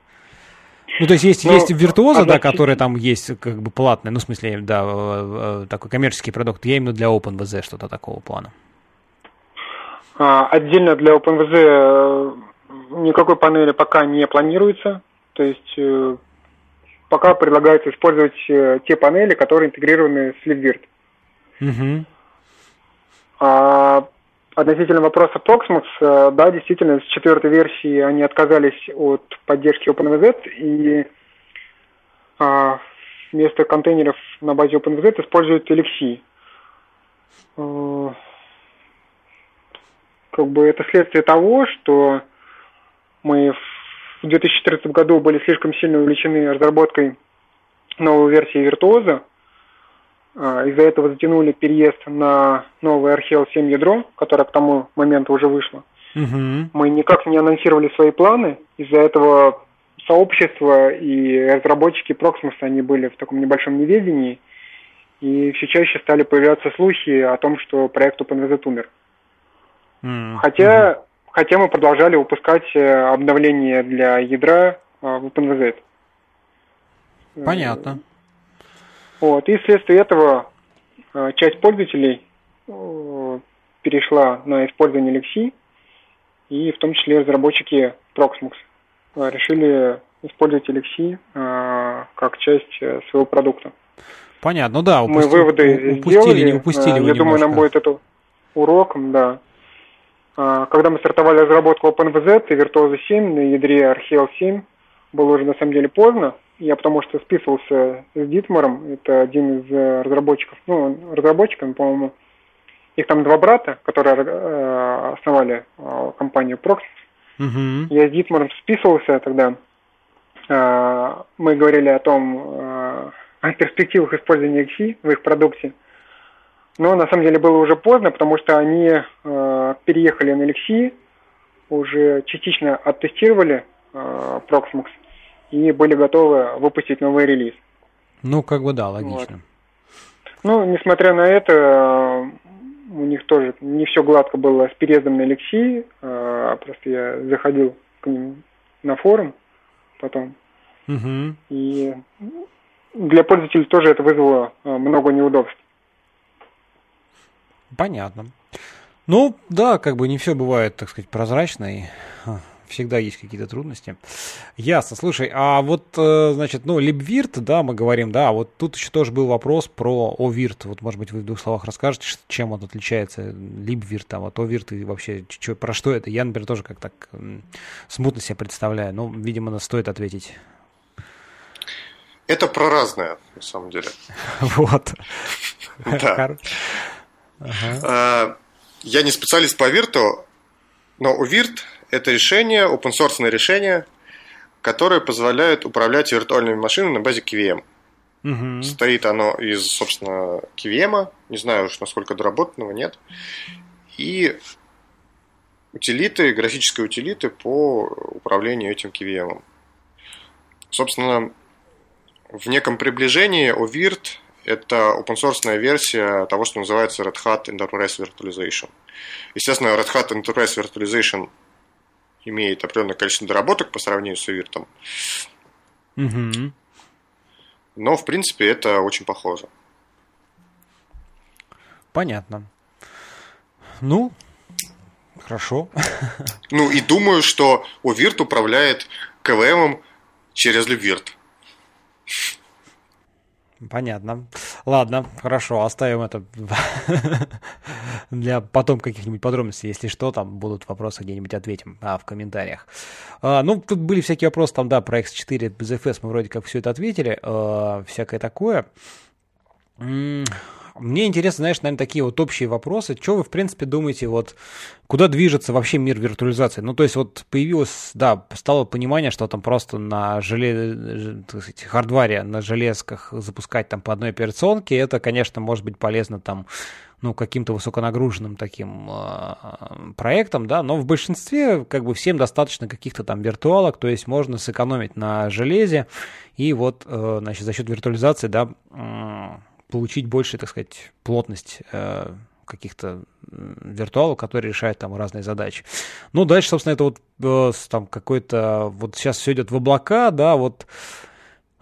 Ну, то есть есть, ну, есть виртуоза, а да, которая там есть как бы платная, ну, в смысле, да, э, э, такой коммерческий продукт. Я именно для OpenVZ что-то такого плана. А, отдельно для OpenVZ никакой панели пока не планируется. То есть э, пока предлагается использовать э, те панели, которые интегрированы с LibVirt. Угу. А относительно вопроса Proxmox, э, да, действительно, с четвертой версии они отказались от поддержки OpenVZ и а, вместо контейнеров на базе OpenVZ используют LXC. Как бы это следствие того, что мы в 2014 году были слишком сильно увлечены разработкой новой версии Виртуоза. А, из-за этого затянули переезд на новое RHEL 7 ядро, которое к тому моменту уже вышло. Угу. Мы никак не анонсировали свои планы. Из-за этого сообщество и разработчики Proximus, они были в таком небольшом неведении. И все чаще стали появляться слухи о том, что проект OpenVZ умер. Mm-hmm. Хотя хотя мы продолжали выпускать э, обновления для ядра э, в OpenVZ. Понятно. Вот, и вследствие этого э, часть пользователей перешла на использование Lexi, и в том числе разработчики Proxmox решили использовать Lexi как часть своего продукта. Понятно, ну да, упусти, Мы выводы упустили, сделали. не упустили. Я немножко. думаю, нам будет это уроком, да. А, когда мы стартовали разработку OpenVZ и Virtuoso 7 на ядре RHEL 7, было уже на самом деле поздно. Я потому что списывался с Дитмаром, это один из э, разработчиков, ну, разработчиками, по-моему, их там два брата, которые э, основали э, компанию Proxys. Угу. Я с Дитмаром списывался тогда. А, мы говорили о том, а, о перспективах использования XI в их продукте. Но на самом деле было уже поздно, потому что они а, переехали на LXI, уже частично оттестировали Proxmox и были готовы выпустить новый релиз. Ну, как бы да, логично. Вот. Ну, несмотря на это, у них тоже не все гладко было с переездом на Алексей. А, просто я заходил к ним на форум потом. Угу. И для пользователей тоже это вызвало а, много неудобств. Понятно. Ну, да, как бы не все бывает, так сказать, прозрачно. И всегда есть какие-то трудности. Ясно. Слушай, а вот, э, значит, ну, либвирт, да, мы говорим, да, а вот тут еще тоже был вопрос про овирт. Вот, может быть, вы в двух словах расскажете, чем он отличается, либвирт, а вот овирт и вообще, что, про что это? Я, например, тоже как так смутно себе представляю. Ну, видимо, стоит ответить. Это про разное, на самом деле. *laughs* Вот. *laughs* А, я не специалист по вирту, но у вирт это решение, open source решение, которое позволяет управлять виртуальными машинами на базе KVM. Угу. Стоит оно из, собственно, KVM, не знаю уж насколько доработанного, нет. И утилиты, графические утилиты по управлению этим KVM. Собственно, в неком приближении OVIRT – это open source версия того, что называется Red Hat Enterprise Virtualization. Естественно, Red Hat Enterprise Virtualization имеет определенное количество доработок по сравнению с Виртом. Угу. Но, в принципе, это очень похоже. Понятно. Ну, хорошо. Ну, и думаю, что Увирт управляет КВМом через Любвирт. Понятно. Ладно, хорошо, оставим это для потом каких-нибудь подробностей. Если что, там будут вопросы где-нибудь ответим а, в комментариях. А, ну, тут были всякие вопросы, там, да, про X4 без FS мы вроде как все это ответили, а, всякое такое. Мне интересно, знаешь, наверное, такие вот общие вопросы. Что вы, в принципе, думаете, вот куда движется вообще мир виртуализации? Ну, то есть вот появилось, да, стало понимание, что там просто на желе... сказать, хардваре, на железках запускать там по одной операционке, это, конечно, может быть полезно там ну, каким-то высоконагруженным таким э, проектом, да, но в большинстве как бы всем достаточно каких-то там виртуалок, то есть можно сэкономить на железе и вот, э, значит, за счет виртуализации, да, э, получить больше, так сказать, плотность э, каких-то виртуалов, которые решают там разные задачи. Ну, дальше, собственно, это вот э, там какой-то, вот сейчас все идет в облака, да, вот,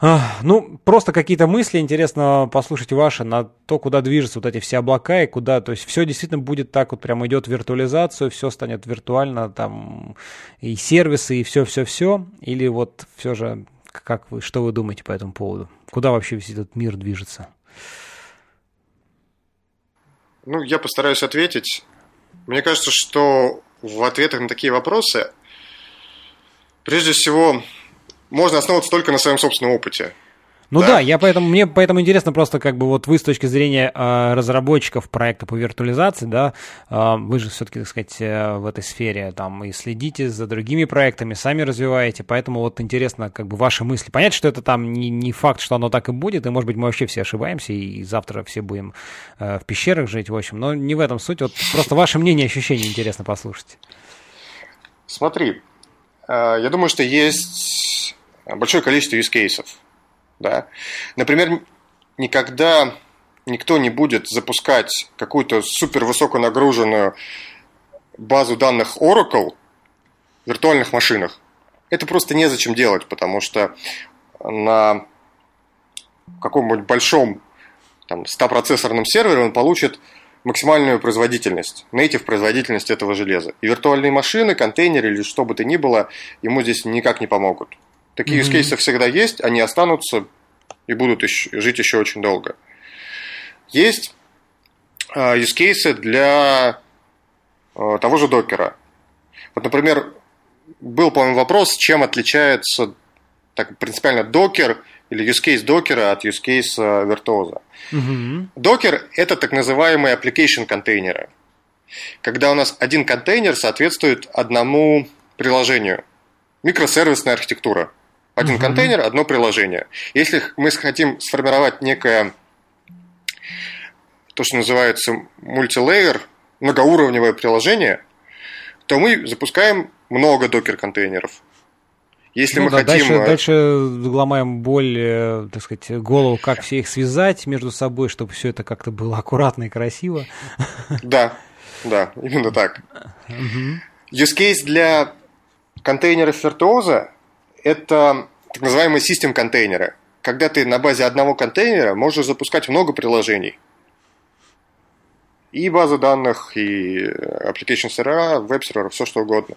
э, ну, просто какие-то мысли, интересно послушать ваши на то, куда движутся вот эти все облака и куда, то есть все действительно будет так вот прямо идет виртуализацию, все станет виртуально, там, и сервисы, и все-все-все, или вот все же, как вы, что вы думаете по этому поводу? Куда вообще весь этот мир движется? Ну, я постараюсь ответить. Мне кажется, что в ответах на такие вопросы, прежде всего, можно основываться только на своем собственном опыте. Ну да, да я поэтому, мне поэтому интересно просто как бы вот вы с точки зрения э, разработчиков проекта по виртуализации, да, э, вы же все-таки, так сказать, э, в этой сфере там и следите за другими проектами, сами развиваете, поэтому вот интересно как бы ваши мысли. Понять, что это там не, не факт, что оно так и будет, и может быть мы вообще все ошибаемся, и завтра все будем э, в пещерах жить, в общем, но не в этом суть, вот просто ваше мнение, ощущения интересно послушать. Смотри, э, я думаю, что есть большое количество use cases да? Например, никогда никто не будет запускать какую-то супер высоконагруженную базу данных Oracle в виртуальных машинах. Это просто незачем делать, потому что на каком-нибудь большом там, 100-процессорном сервере он получит максимальную производительность, native производительность этого железа. И виртуальные машины, контейнеры или что бы то ни было, ему здесь никак не помогут. Такие mm-hmm. use cases всегда есть, они останутся и будут еще, жить еще очень долго. Есть uh, use cases для uh, того же докера. Вот, например, был, по-моему, вопрос, чем отличается так, принципиально докер или use case докера от use case виртуоза. Докер mm-hmm. – это так называемые application контейнеры. Когда у нас один контейнер соответствует одному приложению. Микросервисная архитектура. Один uh-huh. контейнер, одно приложение. Если мы хотим сформировать некое, то, что называется мультилейер, многоуровневое приложение, то мы запускаем много докер-контейнеров. Если ну, мы да, хотим... Дальше, э, дальше ломаем боль, так сказать, голову, как все их связать между собой, чтобы все это как-то было аккуратно и красиво. Да, да, именно так. Use case для контейнеров виртуоза – это так называемые систем-контейнеры. Когда ты на базе одного контейнера можешь запускать много приложений. И базы данных, и application сервера, веб-сервера, все что угодно.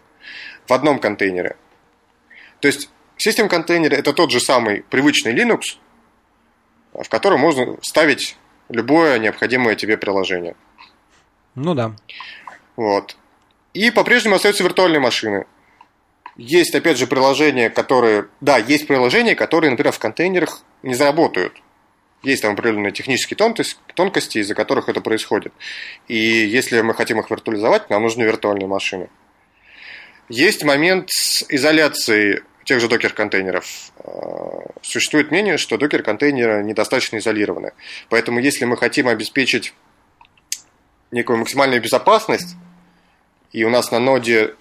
В одном контейнере. То есть систем контейнер это тот же самый привычный Linux, в котором можно ставить любое необходимое тебе приложение. Ну да. Вот. И по-прежнему остаются виртуальные машины. Есть, опять же, приложения, которые... Да, есть приложения, которые, например, в контейнерах не заработают. Есть там определенные технические тонкости, тонкости, из-за которых это происходит. И если мы хотим их виртуализовать, нам нужны виртуальные машины. Есть момент изоляции тех же докер-контейнеров. А, существует мнение, что докер-контейнеры недостаточно изолированы. Поэтому если мы хотим обеспечить некую максимальную безопасность, и у нас на ноде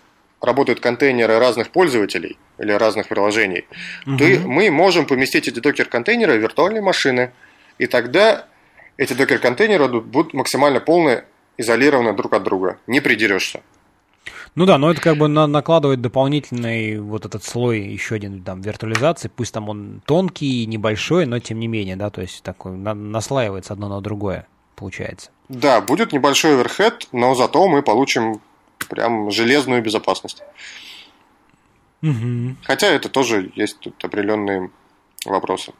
работают контейнеры разных пользователей или разных приложений, угу. то мы можем поместить эти докер-контейнеры в виртуальные машины, и тогда эти докер-контейнеры будут максимально полно изолированы друг от друга, не придерешься. Ну да, но это как бы на, накладывает дополнительный вот этот слой, еще один там виртуализации, пусть там он тонкий, небольшой, но тем не менее, да, то есть такой на, наслаивается одно на другое, получается. Да, будет небольшой оверхед, но зато мы получим прям железную безопасность. Угу. Хотя это тоже есть тут определенные вопросы.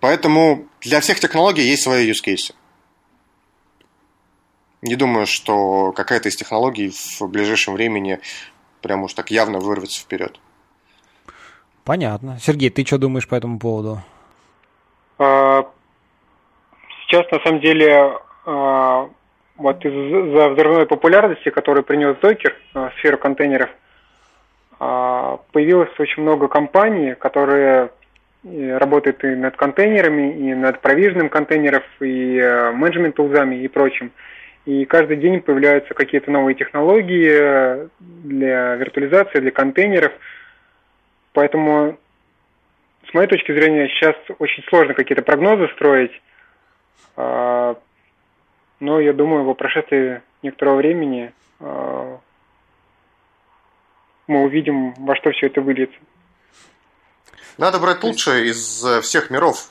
Поэтому для всех технологий есть свои use cases. Не думаю, что какая-то из технологий в ближайшем времени прям уж так явно вырвется вперед. Понятно. Сергей, ты что думаешь по этому поводу? А, сейчас, на самом деле, а, вот из-за взрывной популярности, которую принес Докер в сферу контейнеров, а, появилось очень много компаний, которые работают и над контейнерами, и над провиженным контейнеров, и менеджмент-тулзами и прочим. И каждый день появляются какие-то новые технологии для виртуализации, для контейнеров. Поэтому, с моей точки зрения, сейчас очень сложно какие-то прогнозы строить. Но я думаю, по прошествии некоторого времени а, мы увидим, во что все это выльется. Надо брать лучшее из всех миров.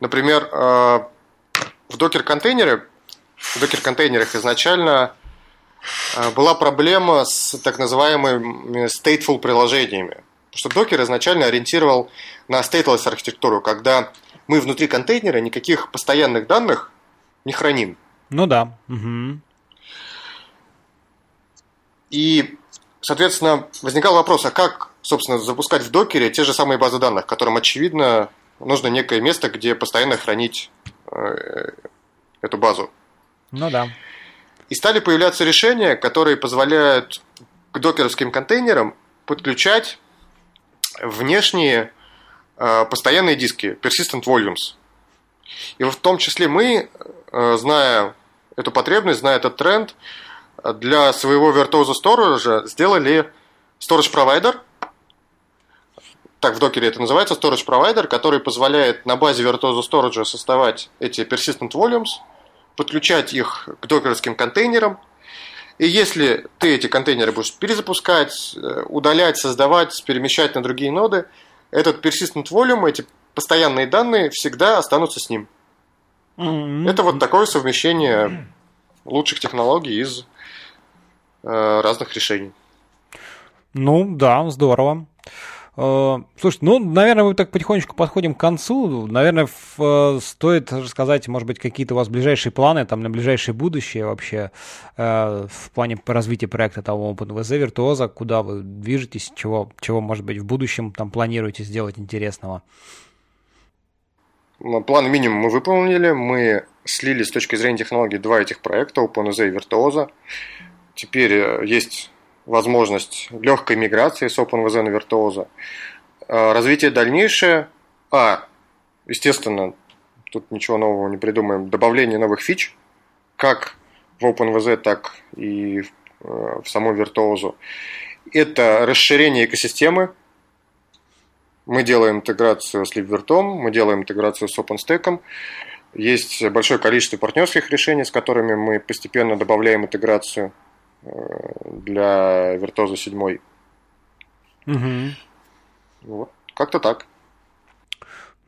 Например, а, в докер-контейнере в докер-контейнерах изначально э, была проблема с так называемыми stateful приложениями. Потому что докер изначально ориентировал на stateless архитектуру, когда мы внутри контейнера никаких постоянных данных не храним. Ну да. Угу. И, соответственно, возникал вопрос, а как, собственно, запускать в докере те же самые базы данных, которым, очевидно, нужно некое место, где постоянно хранить э, эту базу. Ну да. И стали появляться решения, которые позволяют к докеровским контейнерам подключать внешние э, постоянные диски, persistent volumes. И в том числе мы, э, зная эту потребность, зная этот тренд, для своего Virtuoso Storage сделали storage provider, так в докере это называется, storage provider, который позволяет на базе Virtuoso Storage создавать эти persistent volumes – подключать их к докерским контейнерам. И если ты эти контейнеры будешь перезапускать, э, удалять, создавать, перемещать на другие ноды, этот persistent volume, эти постоянные данные всегда останутся с ним. Mm-hmm. Это вот такое совмещение лучших технологий из э, разных решений. Ну да, здорово. Э, слушайте, ну, наверное, мы так потихонечку подходим к концу. Наверное, э, стоит рассказать, может быть, какие-то у вас ближайшие планы там на ближайшее будущее вообще э, в плане развития проекта того OpenVZ Virtuoso, куда вы движетесь, чего, чего, может быть, в будущем там планируете сделать интересного? План минимум мы выполнили. Мы слили с точки зрения технологий два этих проекта, OpenVZ и Virtuoso. Теперь есть возможность легкой миграции с OpenVZ на Virtuoso. А, развитие дальнейшее, а, естественно, тут ничего нового не придумаем, добавление новых фич, как в OpenVZ, так и в, э, саму Virtuoso. Это расширение экосистемы. Мы делаем интеграцию с LibVirtom, мы делаем интеграцию с OpenStack. Есть большое количество партнерских решений, с которыми мы постепенно добавляем интеграцию э, для Virtuoso 7. Угу. Вот, как-то так.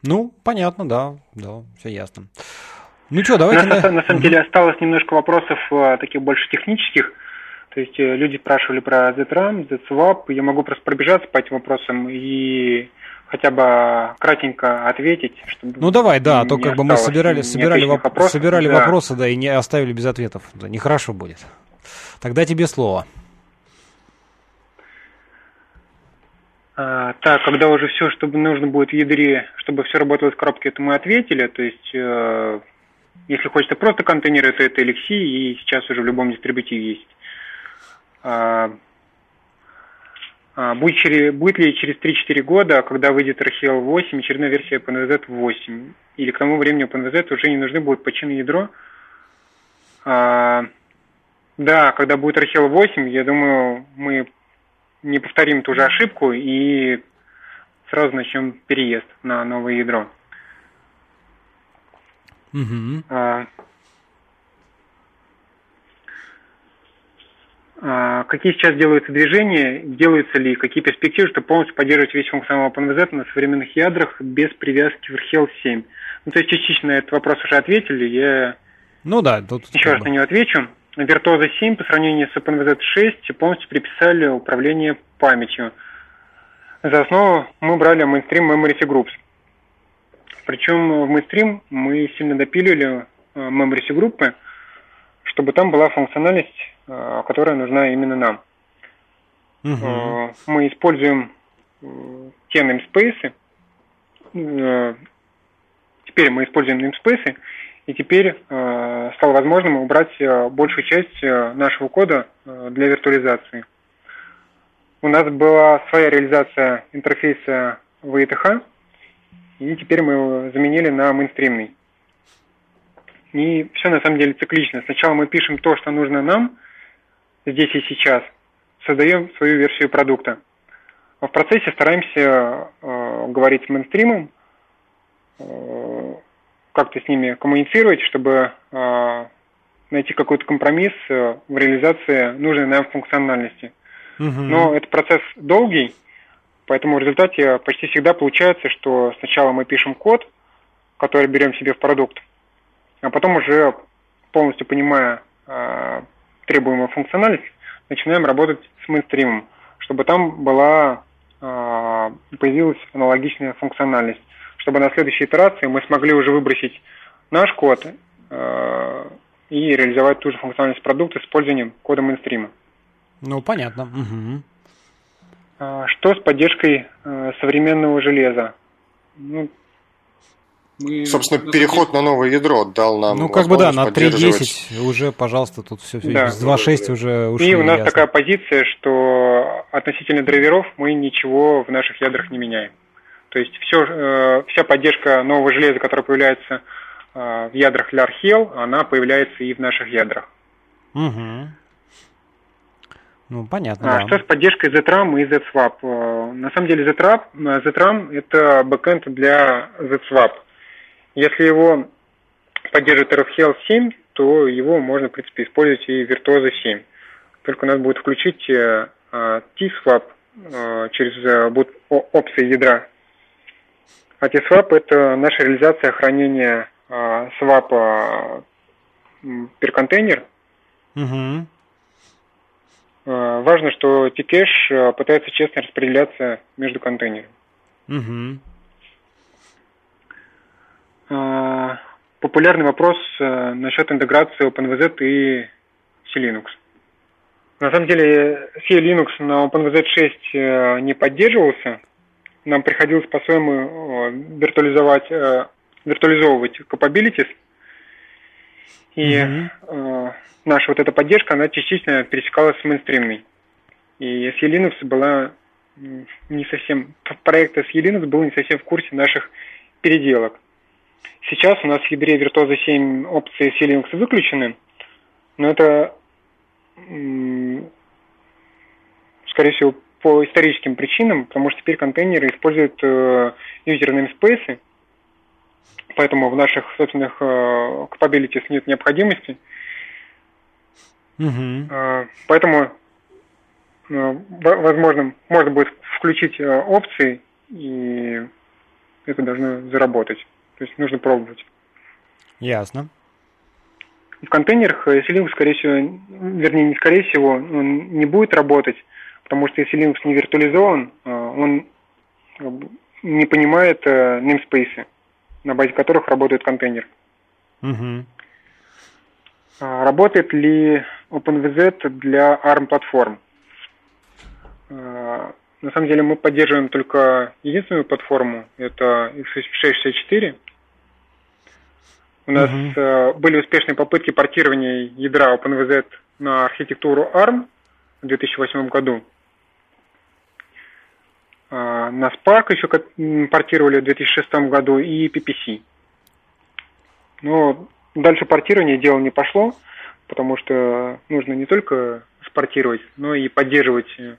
Ну, понятно, да, да, все ясно. Ну что, давайте... На, на, на самом деле осталось немножко вопросов э, таких больше технических. То есть э, люди спрашивали про ZRAM, ZSwap. Я могу просто пробежаться по этим вопросам и хотя бы кратенько ответить. Чтобы ну давай, да, а то как бы мы собирали, собирали, воп- вопросов, собирали да. вопросы, да, и не оставили без ответов. Да, нехорошо будет. Тогда тебе слово. А, так, когда уже все, чтобы нужно будет в ядре, чтобы все работало в коробке, это мы ответили. То есть, э, если хочется просто контейнеры, то это LXC, и сейчас уже в любом дистрибутиве есть. А, будет, через, будет ли через 3-4 года, когда выйдет RHEL 8, очередная версия OpenVZ 8? Или к тому времени OpenVZ уже не нужны будут починное ядро? А, да, когда будет RHEL 8, я думаю, мы не повторим ту же ошибку и сразу начнем переезд на новое ядро. Угу. А, какие сейчас делаются движения, делаются ли, какие перспективы, чтобы полностью поддерживать весь функционал OpenVZ на современных ядрах без привязки в RHEL 7? Ну, то есть частично этот вопрос уже ответили, я ну, да, тут еще раз на него отвечу. Virtuoso 7 по сравнению с OpenVZ 6 полностью приписали управление памятью. За основу мы брали Mainstream Memory Groups. Причем в Mainstream мы сильно допилили э, Memory группы, чтобы там была функциональность, которая нужна именно нам. Угу. Мы используем те namespace, теперь мы используем namespace, и теперь э, стало возможным убрать э, большую часть э, нашего кода э, для виртуализации. У нас была своя реализация интерфейса VTH, и теперь мы его заменили на мейнстримный. И все на самом деле циклично. Сначала мы пишем то, что нужно нам здесь и сейчас, создаем свою версию продукта. В процессе стараемся э, говорить с мейнстримом, э, как-то с ними коммуницировать, чтобы э, найти какой-то компромисс э, в реализации нужной нам функциональности. Угу. Но это процесс долгий, поэтому в результате почти всегда получается, что сначала мы пишем код, который берем себе в продукт, а потом уже полностью понимая э, требуемую функциональность, начинаем работать с мейнстримом, чтобы там была э, появилась аналогичная функциональность чтобы на следующей итерации мы смогли уже выбросить наш код э, и реализовать ту же функциональность продукта с использованием кода мейнстрима. Ну, понятно. Угу. Что с поддержкой э, современного железа? Ну, мы, Собственно, переход на новое ядро дал нам Ну, как бы да, на 3.10 уже, пожалуйста, тут все, да. с 2.6 уже ушли. И у нас ясно. такая позиция, что относительно драйверов мы ничего в наших ядрах не меняем. То есть все, э, вся поддержка нового железа, которая появляется э, в ядрах Лярхел, она появляется и в наших ядрах. Угу. Ну, понятно, а, да. Что с поддержкой ZRAM и ZSwap? Э, на самом деле ZRAM, ZRAM это бэкэнд для ZSwap. Если его поддерживает RFHEL 7, то его можно, в принципе, использовать и Virtuoso 7. Только надо будет включить T-Swap через опции ядра AT-Swap – это наша реализация хранения э, свапа per Угу. Э, важно, что T-кэш э, пытается честно распределяться между контейнерами. Угу. Э, популярный вопрос э, насчет интеграции OpenVZ и C-Linux. На самом деле C-Linux на OpenVZ 6 э, не поддерживался – нам приходилось по-своему э, виртуализовать, виртуализовывать capabilities. И mm-hmm. наша вот эта поддержка, она частично пересекалась с мейнстримной. И SE Linux была не совсем, проект SE Linux был не совсем в курсе наших переделок. Сейчас у нас в ядре Virtuoso 7 опции SE Linux выключены, но это, скорее всего, по историческим причинам, потому что теперь контейнеры используют э, user namespace, поэтому в наших собственных э, capabilities нет необходимости. Э, поэтому, э, возможно, можно будет включить э, опции, и это должно заработать. То есть нужно пробовать. Ясно. В контейнерах Selenium, скорее всего, вернее, не скорее всего, он не будет работать, потому что если Linux не виртуализован, э, он не понимает э, namespace, на базе которых работает контейнер. Угу. Работает ли OpenVZ для ARM-платформ? На самом деле мы поддерживаем только единственную платформу, это x86-64. У нас угу. были успешные попытки портирования ядра OpenVZ на архитектуру ARM в 2008 году. А, на Spark еще портировали в 2006 году и PPC. Но дальше портирование дело не пошло, потому что нужно не только спортировать, но и поддерживать э,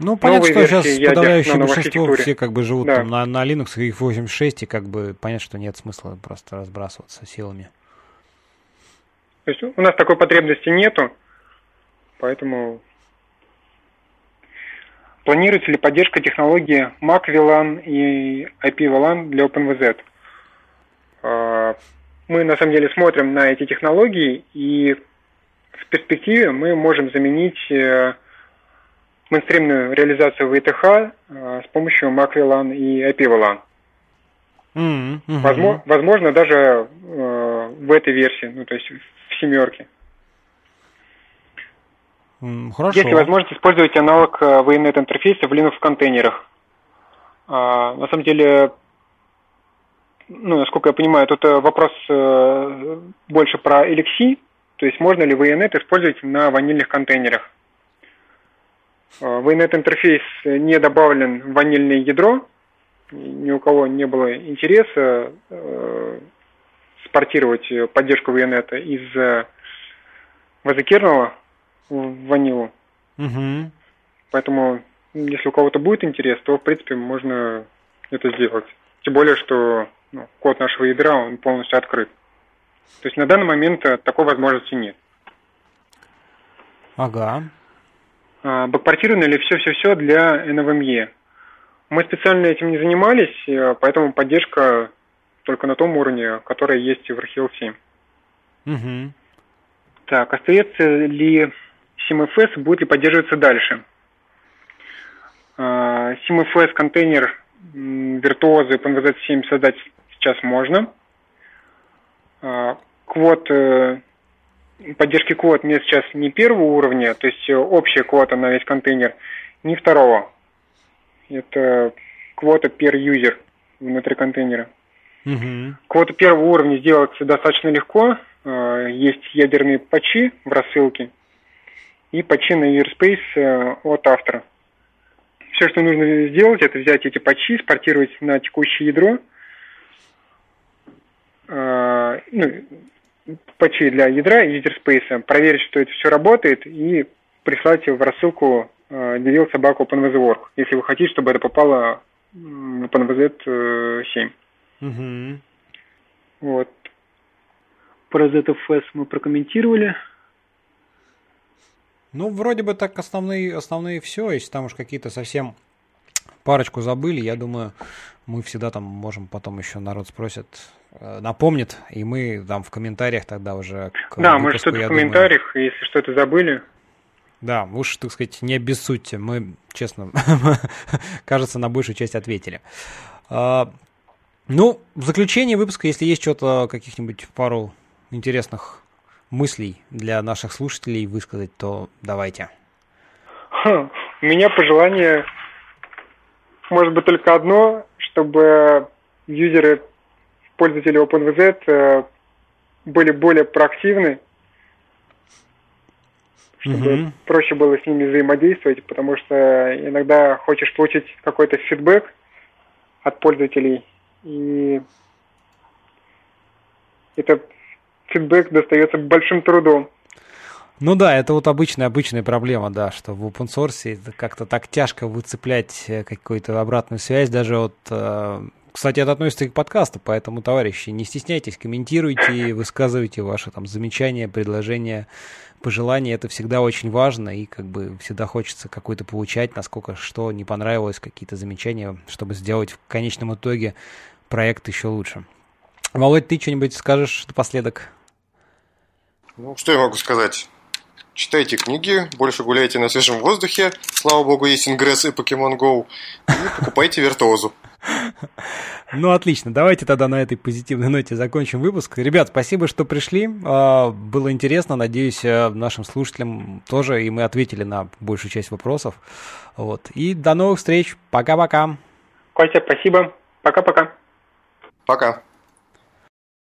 ну, понятно, что сейчас подавляющее большинство все как бы живут да. там на, на Linux и x86, и как бы понятно, что нет смысла просто разбрасываться силами. То есть у нас такой потребности нету, поэтому Планируется ли поддержка технологии Mac VLAN и IP VLAN для OpenVZ? А, мы на самом деле смотрим на эти технологии, и в перспективе мы можем заменить э, мейнстримную реализацию VTH э, с помощью Mac VLAN и IP VLAN. Mm-hmm. Возможно, возможно, даже э, в этой версии, ну то есть в семерке. Хорошо. Есть ли возможность использовать аналог э, VNet интерфейса в Linux контейнерах? А, на самом деле, ну, насколько я понимаю, тут э, вопрос э, больше про LXC, то есть можно ли VNet использовать на ванильных контейнерах. VNet интерфейс не добавлен в ванильное ядро, ни у кого не было интереса э, спортировать поддержку VNet из э, вазокерного в ванилу. Угу. Поэтому, если у кого-то будет интерес, то, в принципе, можно это сделать. Тем более, что ну, код нашего ядра, он полностью открыт. То есть на данный момент э, такой возможности нет. Ага. А, бэкпортировано ли все-все-все для NVMe? Мы специально этим не занимались, э, поэтому поддержка только на том уровне, который есть в RHEL7. Угу. Так, остается ли SimFS будет ли поддерживаться дальше. SimFS а, контейнер виртуозы OpenVZ7 создать сейчас можно. А, квот э, поддержки квот нет сейчас не первого уровня, то есть общая квота на весь контейнер, не второго. Это квота per user внутри контейнера. Угу. Квоту первого уровня сделать достаточно легко. А, есть ядерные патчи в рассылке и почин Airspace э, от автора. Все, что нужно сделать, это взять эти патчи, спортировать на текущее ядро, э, ну, патчи для ядра и проверить, что это все работает, и прислать в рассылку э, делил собаку OpenVZ если вы хотите, чтобы это попало в OpenVZ 7. Угу. Вот. Про ZFS мы прокомментировали. Ну, вроде бы так основные, основные все. Если там уж какие-то совсем парочку забыли, я думаю, мы всегда там можем потом еще народ спросит, напомнит, и мы там в комментариях тогда уже к Да, мы что-то в комментариях, думаю, если что-то забыли. Да, уж, так сказать, не обессудьте. Мы, честно, *laughs* кажется, на большую часть ответили. А, ну, в заключение выпуска, если есть что-то, каких-нибудь пару интересных мыслей для наших слушателей высказать, то давайте. Ха, у меня пожелание может быть только одно, чтобы юзеры, пользователи OpenVZ э, были более проактивны чтобы угу. проще было с ними взаимодействовать, потому что иногда хочешь получить какой-то фидбэк от пользователей, и этот фидбэк достается большим трудом. Ну да, это вот обычная, обычная проблема, да, что в open source как-то так тяжко выцеплять э, какую-то обратную связь даже от... Э, кстати, это относится и к подкасту, поэтому, товарищи, не стесняйтесь, комментируйте, высказывайте ваши там замечания, предложения, пожелания. Это всегда очень важно, и как бы всегда хочется какой-то получать, насколько что не понравилось, какие-то замечания, чтобы сделать в конечном итоге проект еще лучше. Володь, ты что-нибудь скажешь напоследок? Ну, что я могу сказать? читайте книги, больше гуляйте на свежем воздухе, слава богу, есть Ингресс и Pokemon Go, и покупайте виртуозу. Ну, отлично. Давайте тогда на этой позитивной ноте закончим выпуск. Ребят, спасибо, что пришли. А, было интересно. Надеюсь, э, нашим слушателям тоже, и мы ответили на большую часть вопросов. Вот. И до новых встреч. Пока-пока. Костя, спасибо. Пока-пока. Пока. -пока. Пока.